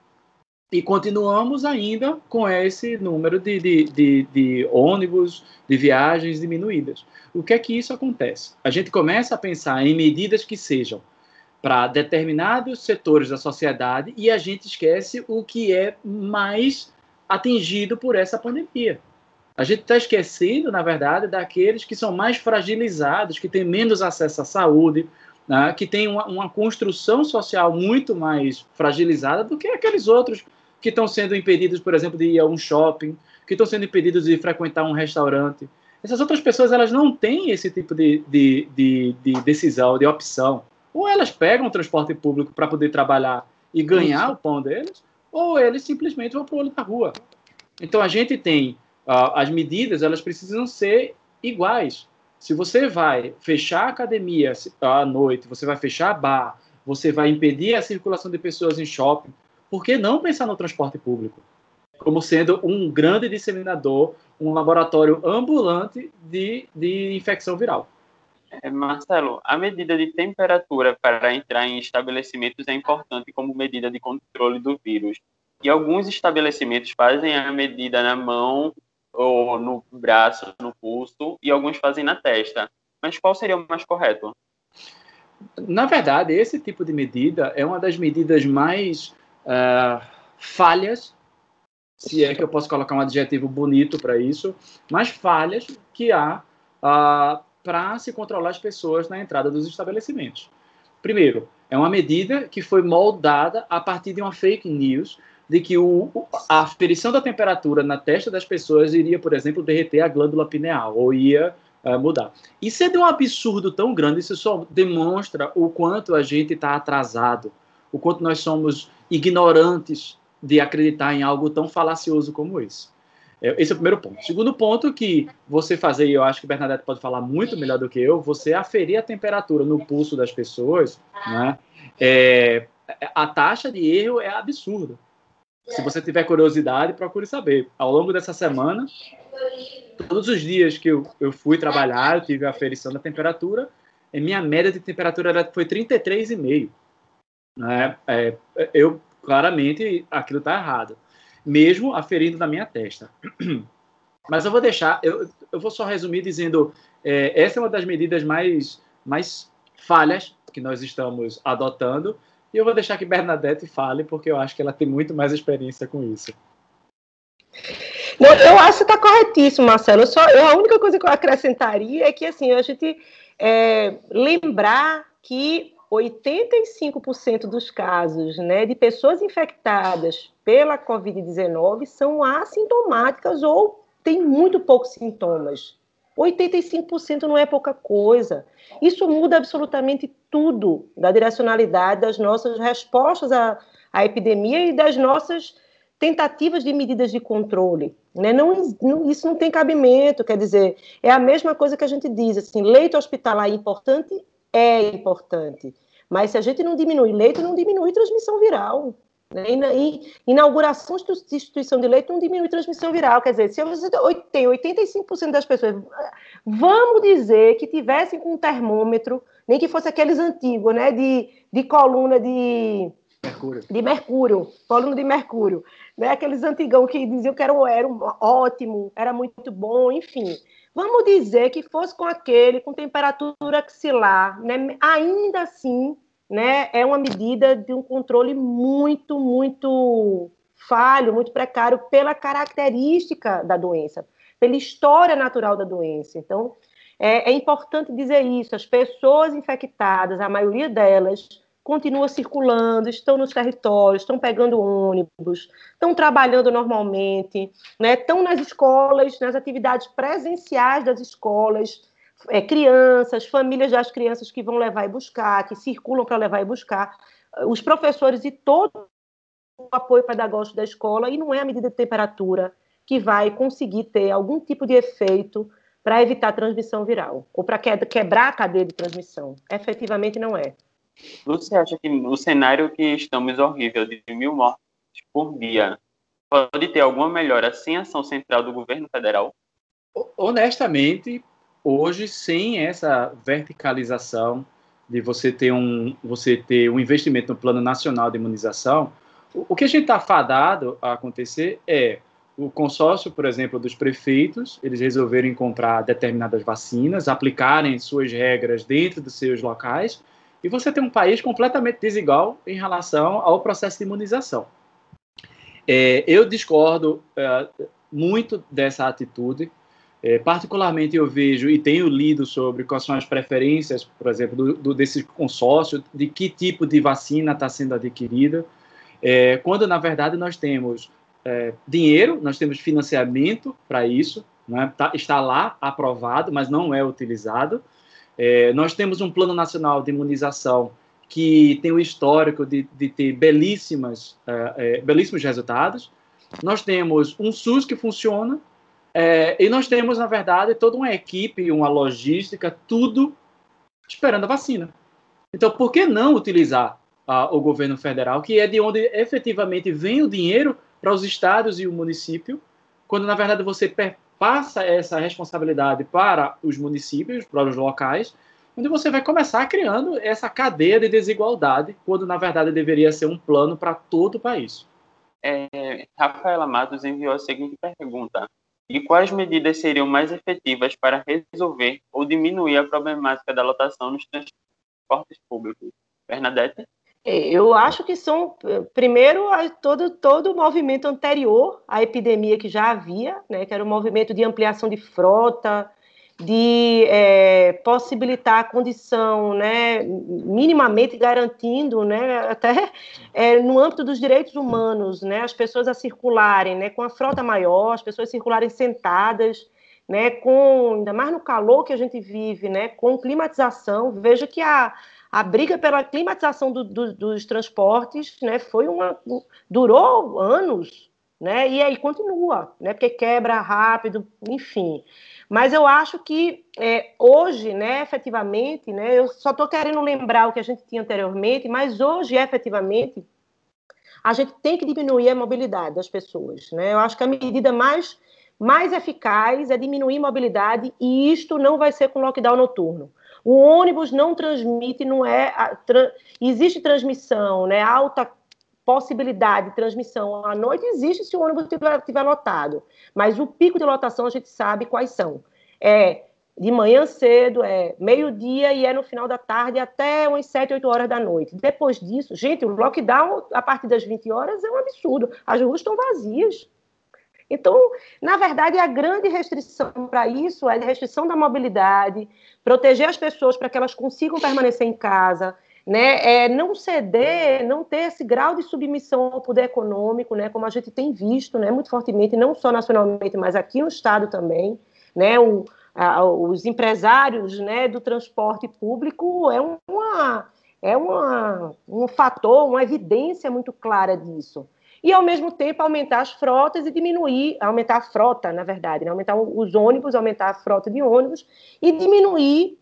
e continuamos ainda com esse número de, de, de, de ônibus, de viagens diminuídas. O que é que isso acontece? A gente começa a pensar em medidas que sejam para determinados setores da sociedade e a gente esquece o que é mais atingido por essa pandemia. A gente está esquecendo, na verdade, daqueles que são mais fragilizados, que têm menos acesso à saúde, né, que têm uma, uma, construção social muito mais fragilizada do que aqueles outros que estão sendo impedidos, por exemplo, de ir a um shopping, que estão sendo impedidos de frequentar um restaurante. Essas outras pessoas elas não têm esse tipo de, de, de, de decisão, de opção. Ou elas pegam o transporte público para poder trabalhar e ganhar o pão deles, ou eles simplesmente vão para o olho da rua. Então a gente tem uh, as medidas, elas precisam ser iguais. Se você vai fechar a academia à noite, você vai fechar a bar, você vai impedir a circulação de pessoas em shopping, por que não pensar no transporte público como sendo um grande disseminador, um laboratório ambulante de, de infecção viral? É, Marcelo, a medida de temperatura para entrar em estabelecimentos é importante como medida de controle do vírus. E alguns estabelecimentos fazem a medida na mão ou no braço, no pulso, e alguns fazem na testa. Mas qual seria o mais correto? Na verdade, esse tipo de medida é uma das medidas mais uh, falhas, se é que eu posso colocar um adjetivo bonito para isso, mais falhas que há uh, para se controlar as pessoas na entrada dos estabelecimentos. Primeiro, é uma medida que foi moldada a partir de uma fake news de que o, a aferição da temperatura na testa das pessoas iria, por exemplo, derreter a glândula pineal ou ia uh, mudar. Isso é de um absurdo tão grande, isso só demonstra o quanto a gente está atrasado, o quanto nós somos ignorantes de acreditar em algo tão falacioso como esse. É, esse é o primeiro ponto. Segundo ponto que você fazer, e eu acho que Bernadette pode falar muito melhor do que eu, você aferir a temperatura no pulso das pessoas, né? É, a taxa de erro é absurda. Se você tiver curiosidade, procure saber. Ao longo dessa semana, todos os dias que eu, eu fui trabalhar, eu tive a aferição da temperatura, e minha média de temperatura era, foi 33,5. Né? É, eu, claramente, aquilo está errado mesmo aferindo na minha testa. <clears throat> Mas eu vou deixar, eu, eu vou só resumir dizendo, é, essa é uma das medidas mais, mais falhas que nós estamos adotando, e eu vou deixar que Bernadette fale, porque eu acho que ela tem muito mais experiência com isso. Não, eu acho que está corretíssimo, Marcelo. Só, eu, a única coisa que eu acrescentaria é que assim, a gente é, lembrar que 85% dos casos né, de pessoas infectadas pela Covid-19 são assintomáticas ou têm muito poucos sintomas. 85% não é pouca coisa. Isso muda absolutamente tudo da direcionalidade das nossas respostas à, à epidemia e das nossas tentativas de medidas de controle. Né? Não, não, isso não tem cabimento, quer dizer, é a mesma coisa que a gente diz, assim, leito hospitalar é importante? É importante. Mas se a gente não diminui leito, não diminui transmissão viral. Inauguração de instituição de leito não diminui transmissão viral. Quer dizer, se você tem 85% das pessoas, vamos dizer que tivessem com um termômetro, nem que fosse aqueles antigos, né, de, de coluna de, Mercúrio. De mercúrio, pólimo de mercúrio. Né? Aqueles antigão que diziam que era, era um, ótimo, era muito bom, enfim. Vamos dizer que fosse com aquele com temperatura axilar, né? ainda assim, né, é uma medida de um controle muito, muito falho, muito precário pela característica da doença, pela história natural da doença. Então, é, é importante dizer isso: as pessoas infectadas, a maioria delas, continua circulando, estão nos territórios, estão pegando ônibus, estão trabalhando normalmente, né? estão nas escolas, nas atividades presenciais das escolas, é, crianças, famílias das crianças que vão levar e buscar, que circulam para levar e buscar, os professores e todo o apoio pedagógico da escola, e não é a medida de temperatura que vai conseguir ter algum tipo de efeito para evitar transmissão viral, ou para quebrar a cadeia de transmissão. Efetivamente não é. Você acha que o cenário que estamos horrível de mil mortes por dia pode ter alguma melhora sem ação central do governo federal? Honestamente, hoje, sem essa verticalização de você ter um, você ter um investimento no plano nacional de imunização, o, que a gente está fadado a acontecer é o consórcio, por exemplo, dos prefeitos, eles resolverem comprar determinadas vacinas, aplicarem suas regras dentro dos seus locais, e você tem um país completamente desigual em relação ao processo de imunização. É, eu discordo é, muito dessa atitude. É, particularmente eu vejo e tenho lido sobre quais são as preferências, por exemplo, do, do desse consórcio, de que tipo de vacina está sendo adquirida, é, quando na verdade nós temos é, dinheiro, nós temos financiamento para isso, né, tá, está lá aprovado, mas não é utilizado. É, nós temos um plano nacional de imunização que tem o histórico de, de ter belíssimas, é, é, belíssimos resultados. Nós temos um SUS que funciona é, e nós temos, na verdade, toda uma equipe, uma logística, tudo esperando a vacina. Então, por que não utilizar o governo federal, que é de onde efetivamente vem o dinheiro para os estados e o município, quando, na verdade, você passa essa responsabilidade para os municípios, para os locais, onde você vai começar criando essa cadeia de desigualdade, quando na verdade deveria ser um plano para todo o país. É, Rafaela Matos enviou a seguinte pergunta: E quais medidas seriam mais efetivas para resolver ou diminuir a problemática da lotação nos transportes públicos? Bernadette? É, eu acho que são, primeiro, todo, todo o movimento anterior à epidemia que já havia, né, que era o movimento de ampliação de frota, de é, possibilitar a condição, né, minimamente garantindo, né, até é, no âmbito dos direitos humanos, né, as pessoas a circularem, né, com a frota maior, as pessoas circularem sentadas, né, com ainda mais no calor que a gente vive, né, com climatização. Veja que a a briga pela climatização do, do, dos transportes né, foi uma. durou anos, né? E aí continua, né? Porque quebra rápido, enfim. Mas eu acho que é, hoje, né, efetivamente, né, eu só estou querendo lembrar o que a gente tinha anteriormente, mas hoje, efetivamente, a gente tem que diminuir a mobilidade das pessoas. Né? Eu acho que a medida mais, mais eficaz é diminuir a mobilidade, e isto não vai ser com lockdown noturno. O ônibus não transmite, não é. Tra, existe transmissão, né? Alta possibilidade de transmissão à noite existe se o ônibus estiver lotado. Mas o pico de lotação a gente sabe quais são. É de manhã cedo, é meio-dia e é no final da tarde até umas 7, 8 horas da noite. Depois disso, gente, o lockdown a partir das 20 horas é um absurdo. As ruas estão vazias. Então, na verdade, a grande restrição para isso é a restrição da mobilidade, proteger as pessoas para que elas consigam permanecer em casa, né? É não ceder, não ter esse grau de submissão ao poder econômico, né? Como a gente tem visto, né? Muito fortemente, não só nacionalmente, mas aqui no estado também, né? O, a, os empresários, né? Do transporte público é uma é uma, um fator, uma evidência muito clara disso e, ao mesmo tempo, aumentar as frotas e diminuir, aumentar a frota, na verdade, né? aumentar os ônibus, aumentar a frota de ônibus e diminuir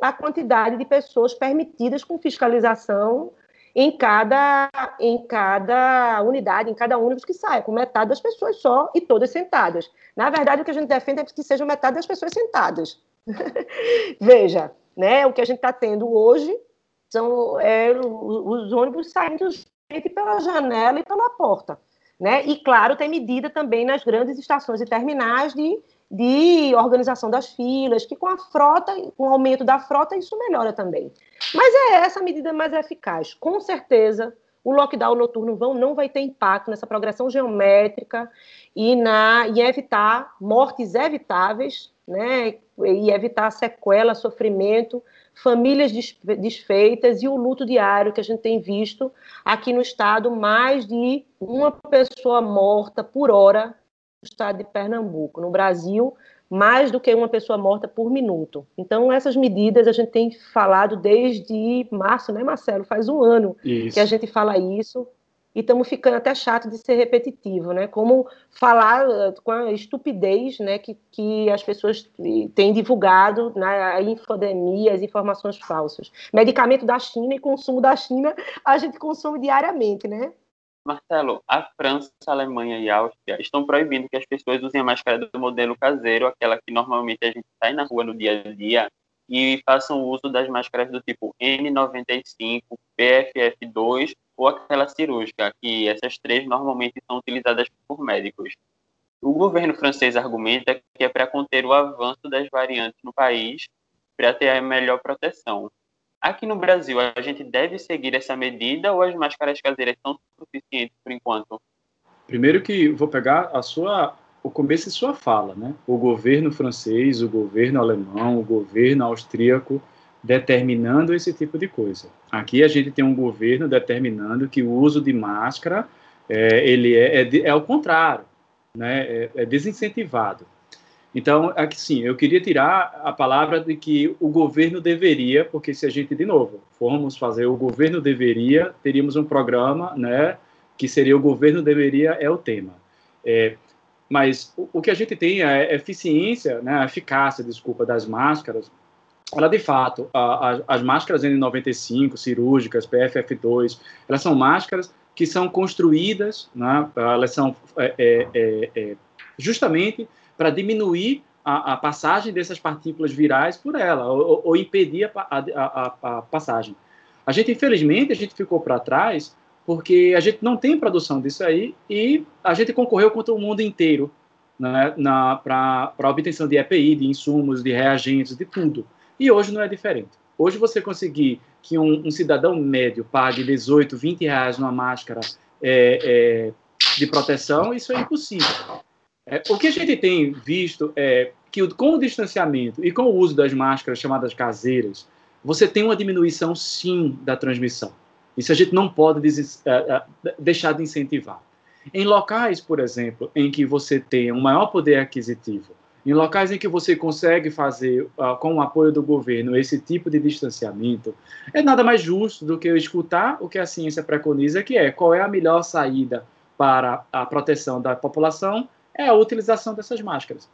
a quantidade de pessoas permitidas com fiscalização em cada, em cada unidade, em cada ônibus que saia, com metade das pessoas só e todas sentadas. Na verdade, o que a gente defende é que sejam metade das pessoas sentadas. <laughs> Veja, né, o que a gente está tendo hoje são é, os ônibus saindo pela janela e pela porta. Né? E, claro, tem medida também nas grandes estações e terminais de, de organização das filas, que com a frota, com o aumento da frota, isso melhora também. Mas é essa medida mais eficaz. Com certeza, o lockdown noturno vão, não vai ter impacto nessa progressão geométrica e na em evitar mortes evitáveis, né? E evitar sequela, sofrimento famílias desfeitas e o luto diário que a gente tem visto aqui no estado, mais de uma pessoa morta por hora estado de Pernambuco. No Brasil, mais do que uma pessoa morta por minuto. Então, essas medidas a gente tem falado desde março, né, Marcelo? Faz um ano isso. que a gente fala isso e estamos ficando até chato de ser repetitivo, né? Como falar eh, com a estupidez, né, que, que as pessoas têm divulgado na né, infodemia, as informações falsas. Medicamento da China e consumo da China a gente consome diariamente, né? Marcelo, a França, a Alemanha e a Áustria estão proibindo que as pessoas usem a máscara do modelo caseiro, aquela que normalmente a gente sai na rua no dia a dia, e façam uso das máscaras do tipo N95, PFF2 ou aquela cirúrgica, que essas três normalmente são utilizadas por médicos. O governo francês argumenta que é para conter o avanço das variantes no país, para ter a melhor proteção. Aqui no Brasil, a gente deve seguir essa medida ou as máscaras caseiras são suficientes por enquanto? Primeiro que vou pegar a sua o começo de sua fala, né? O governo francês, o governo alemão, o governo austríaco determinando esse tipo de coisa. Aqui a gente tem um governo determinando que o uso de máscara é, ele é, é, é, contrário, né? É, é, desincentivado. Então, aqui sim, eu queria tirar a palavra de que o governo deveria, porque se a gente, de novo, formos fazer o governo deveria, teríamos um programa, né, que seria o governo deveria é o tema. É, mas o, o, que a gente tem é a eficiência, né, a eficácia, desculpa, das máscaras, ela de fato, a, a, as máscaras N95, cirúrgicas, PFF2, elas são máscaras que são construídas, né, elas são é, é, é, é justamente para diminuir a, a, passagem dessas partículas virais por ela, ou, ou impedir a, a, a, passagem. A gente, infelizmente, a gente ficou para trás porque a gente não tem produção disso aí e a gente concorreu contra o mundo inteiro né, para a obtenção de EPI, de insumos, de reagentes, de tudo. E hoje não é diferente. Hoje você conseguir que um, um cidadão médio pague 18, 20 reais numa máscara é, é, de proteção, isso é impossível. É, o que a gente tem visto é que com o distanciamento e com o uso das máscaras chamadas caseiras, você tem uma diminuição, sim, da transmissão. Isso a gente não pode é, é, deixar de incentivar. Em locais, por exemplo, em que você tem um maior poder aquisitivo, em locais em que você consegue fazer, uh, com o apoio do governo, esse tipo de distanciamento, é nada mais justo do que eu escutar o que a ciência preconiza, que é qual é a melhor saída para a proteção da população, é a utilização dessas máscaras.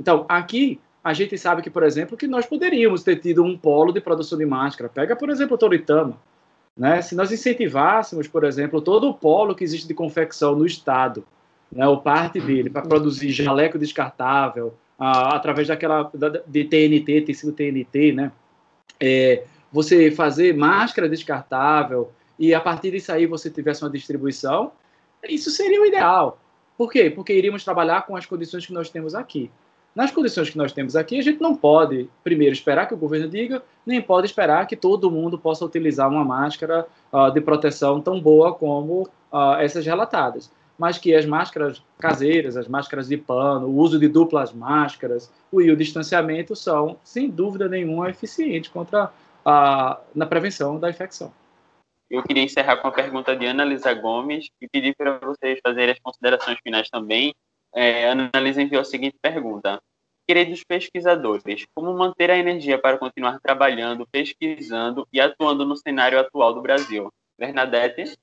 Então, aqui, a gente sabe que, por exemplo, que nós poderíamos ter tido um polo de produção de máscara. Pega, por exemplo, o Toritama. Né? Se nós incentivássemos, por exemplo, todo o polo que existe de confecção no Estado, né, ou parte dele, para produzir jaleco descartável, ah, através daquela de TNT, tecido TNT, né? É, você fazer máscara descartável e a partir disso aí você tivesse uma distribuição, isso seria o ideal. Por quê? Porque iríamos trabalhar com as condições que nós temos aqui. Nas condições que nós temos aqui, a gente não pode, primeiro, esperar que o governo diga, nem pode esperar que todo mundo possa utilizar uma máscara uh, de proteção tão boa como uh, essas relatadas mas que as máscaras caseiras, as máscaras de pano, o uso de duplas máscaras e o distanciamento são, sem dúvida nenhuma, eficientes contra a, na prevenção da infecção. Eu queria encerrar com a pergunta de Ana Lisa Gomes e pedir para vocês fazerem as considerações finais também. É, Ana Lisa enviou a seguinte pergunta. Queridos pesquisadores, como manter a energia para continuar trabalhando, pesquisando e atuando no cenário atual do Brasil? Bernadette?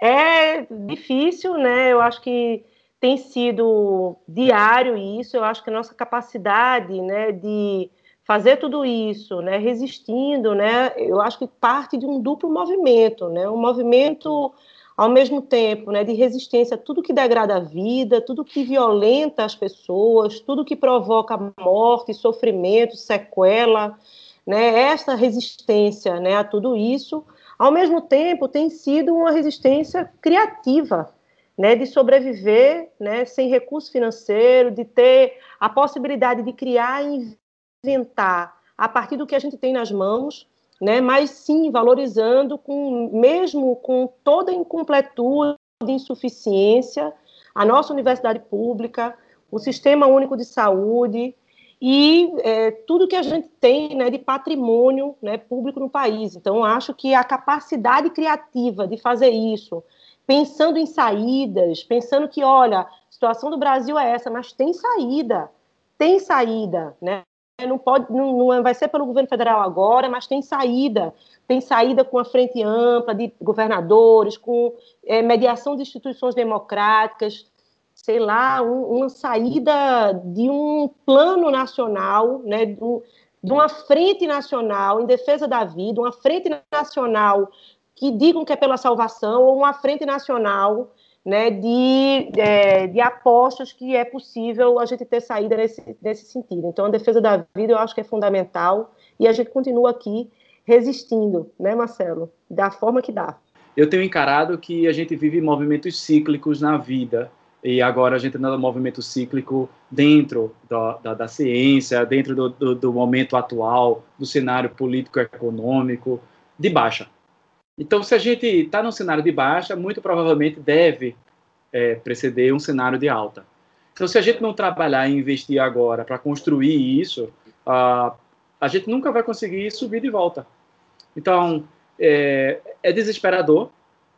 É difícil, né? Eu acho que tem sido diário isso. Eu acho que a nossa capacidade, né, de fazer tudo isso, né, resistindo, né, eu acho que parte de um duplo movimento, né, um movimento ao mesmo tempo, né, de resistência a tudo que degrada a vida, tudo que violenta as pessoas, tudo que provoca morte, sofrimento, sequela, né, essa resistência, né, a tudo isso ao mesmo tempo tem sido uma resistência criativa, né, de sobreviver, né, sem recurso financeiro, de ter a possibilidade de criar e inventar a partir do que a gente tem nas mãos, né, mas sim valorizando com mesmo com toda a incompletude, insuficiência, a nossa universidade pública, o sistema único de saúde, e é, tudo que a gente tem né, de patrimônio né, público no país. Então, acho que a capacidade criativa de fazer isso, pensando em saídas, pensando que, olha, a situação do Brasil é essa, mas tem saída, tem saída, né? Não, pode, não, não vai ser pelo governo federal agora, mas tem saída. Tem saída com a frente ampla de governadores, com é, mediação de instituições democráticas, sei lá, um, uma saída de um plano nacional, né, de, de, uma frente nacional em defesa da vida, uma frente nacional que digam que é pela salvação, ou uma frente nacional né, de, é, de apostas que é possível a gente ter saída nesse, nesse sentido. Então, a defesa da vida eu acho que é fundamental e a gente continua aqui resistindo, né, Marcelo? Da forma que dá. Eu tenho encarado que a gente vive movimentos cíclicos na vida e agora a gente está no movimento cíclico dentro da, da, da ciência, dentro do, do, do, momento atual, do cenário político-econômico, de baixa. Então, se a gente está num cenário de baixa, muito provavelmente deve é, preceder um cenário de alta. Então, se a gente não trabalhar e investir agora para construir isso, a, a gente nunca vai conseguir subir de volta. Então, é, é desesperador,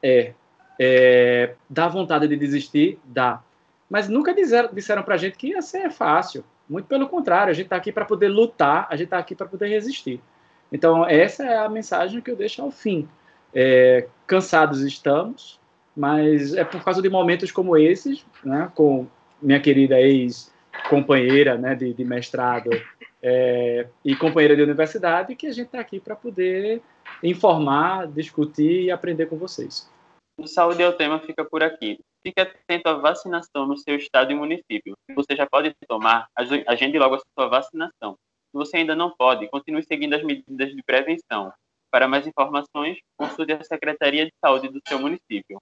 é, é, dá vontade de desistir? Dá. Mas nunca disseram, disseram para a gente que ia ser fácil. Muito pelo contrário, a gente está aqui para poder lutar, a gente está aqui para poder resistir. Então, essa é a mensagem que eu deixo ao fim. É, cansados estamos, mas é por causa de momentos como esses, né, com minha querida ex-companheira né, de, de mestrado é, e companheira de universidade, que a gente está aqui para poder informar, discutir e aprender com vocês. O Saúde é o tema fica por aqui. Fique atento à vacinação no seu estado e município. Você já pode tomar, agende logo a sua vacinação. Se você ainda não pode, continue seguindo as medidas de prevenção. Para mais informações, consulte a Secretaria de Saúde do seu município.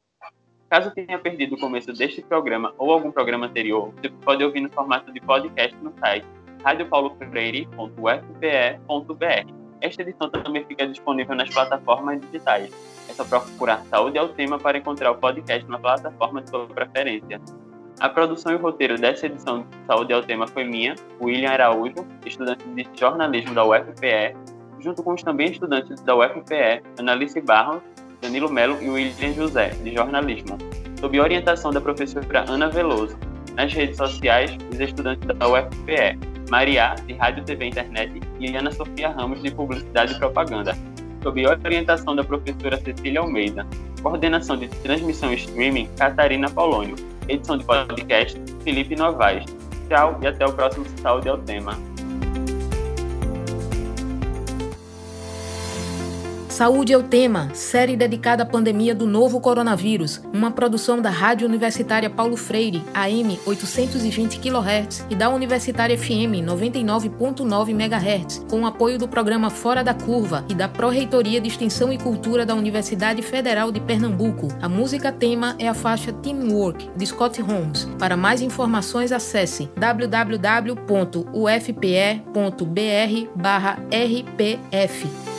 Caso tenha perdido o começo deste programa ou algum programa anterior, você pode ouvir no formato de podcast no site radiopaulofreire.ufpe.br. Esta edição também fica disponível nas plataformas digitais é só procurar Saúde é o Tema para encontrar o podcast na plataforma de sua preferência. A produção e o roteiro dessa edição de Saúde é o Tema foi minha, William Araújo, estudante de jornalismo da UFPE, junto com os também estudantes da UFPE, Analice Barros, Danilo Melo e William José, de jornalismo, sob orientação da professora Ana Veloso. Nas redes sociais, os estudantes da UFPE, Maria, de Rádio, TV e Internet, e Ana Sofia Ramos, de Publicidade e Propaganda sob orientação da professora Cecília Almeida. Coordenação de transmissão e streaming, Catarina Polônio. Edição de podcast, Felipe Novaes. Tchau e até o próximo Saúde ao Tema. Saúde é o tema, série dedicada à pandemia do novo coronavírus, uma produção da Rádio Universitária Paulo Freire, AM 820 kHz e da Universitária FM 99.9 MHz, com apoio do programa Fora da Curva e da Pró-Reitoria de Extensão e Cultura da Universidade Federal de Pernambuco. A música tema é a faixa Teamwork, de Scott Holmes. Para mais informações, acesse www.ufpe.br/rpf.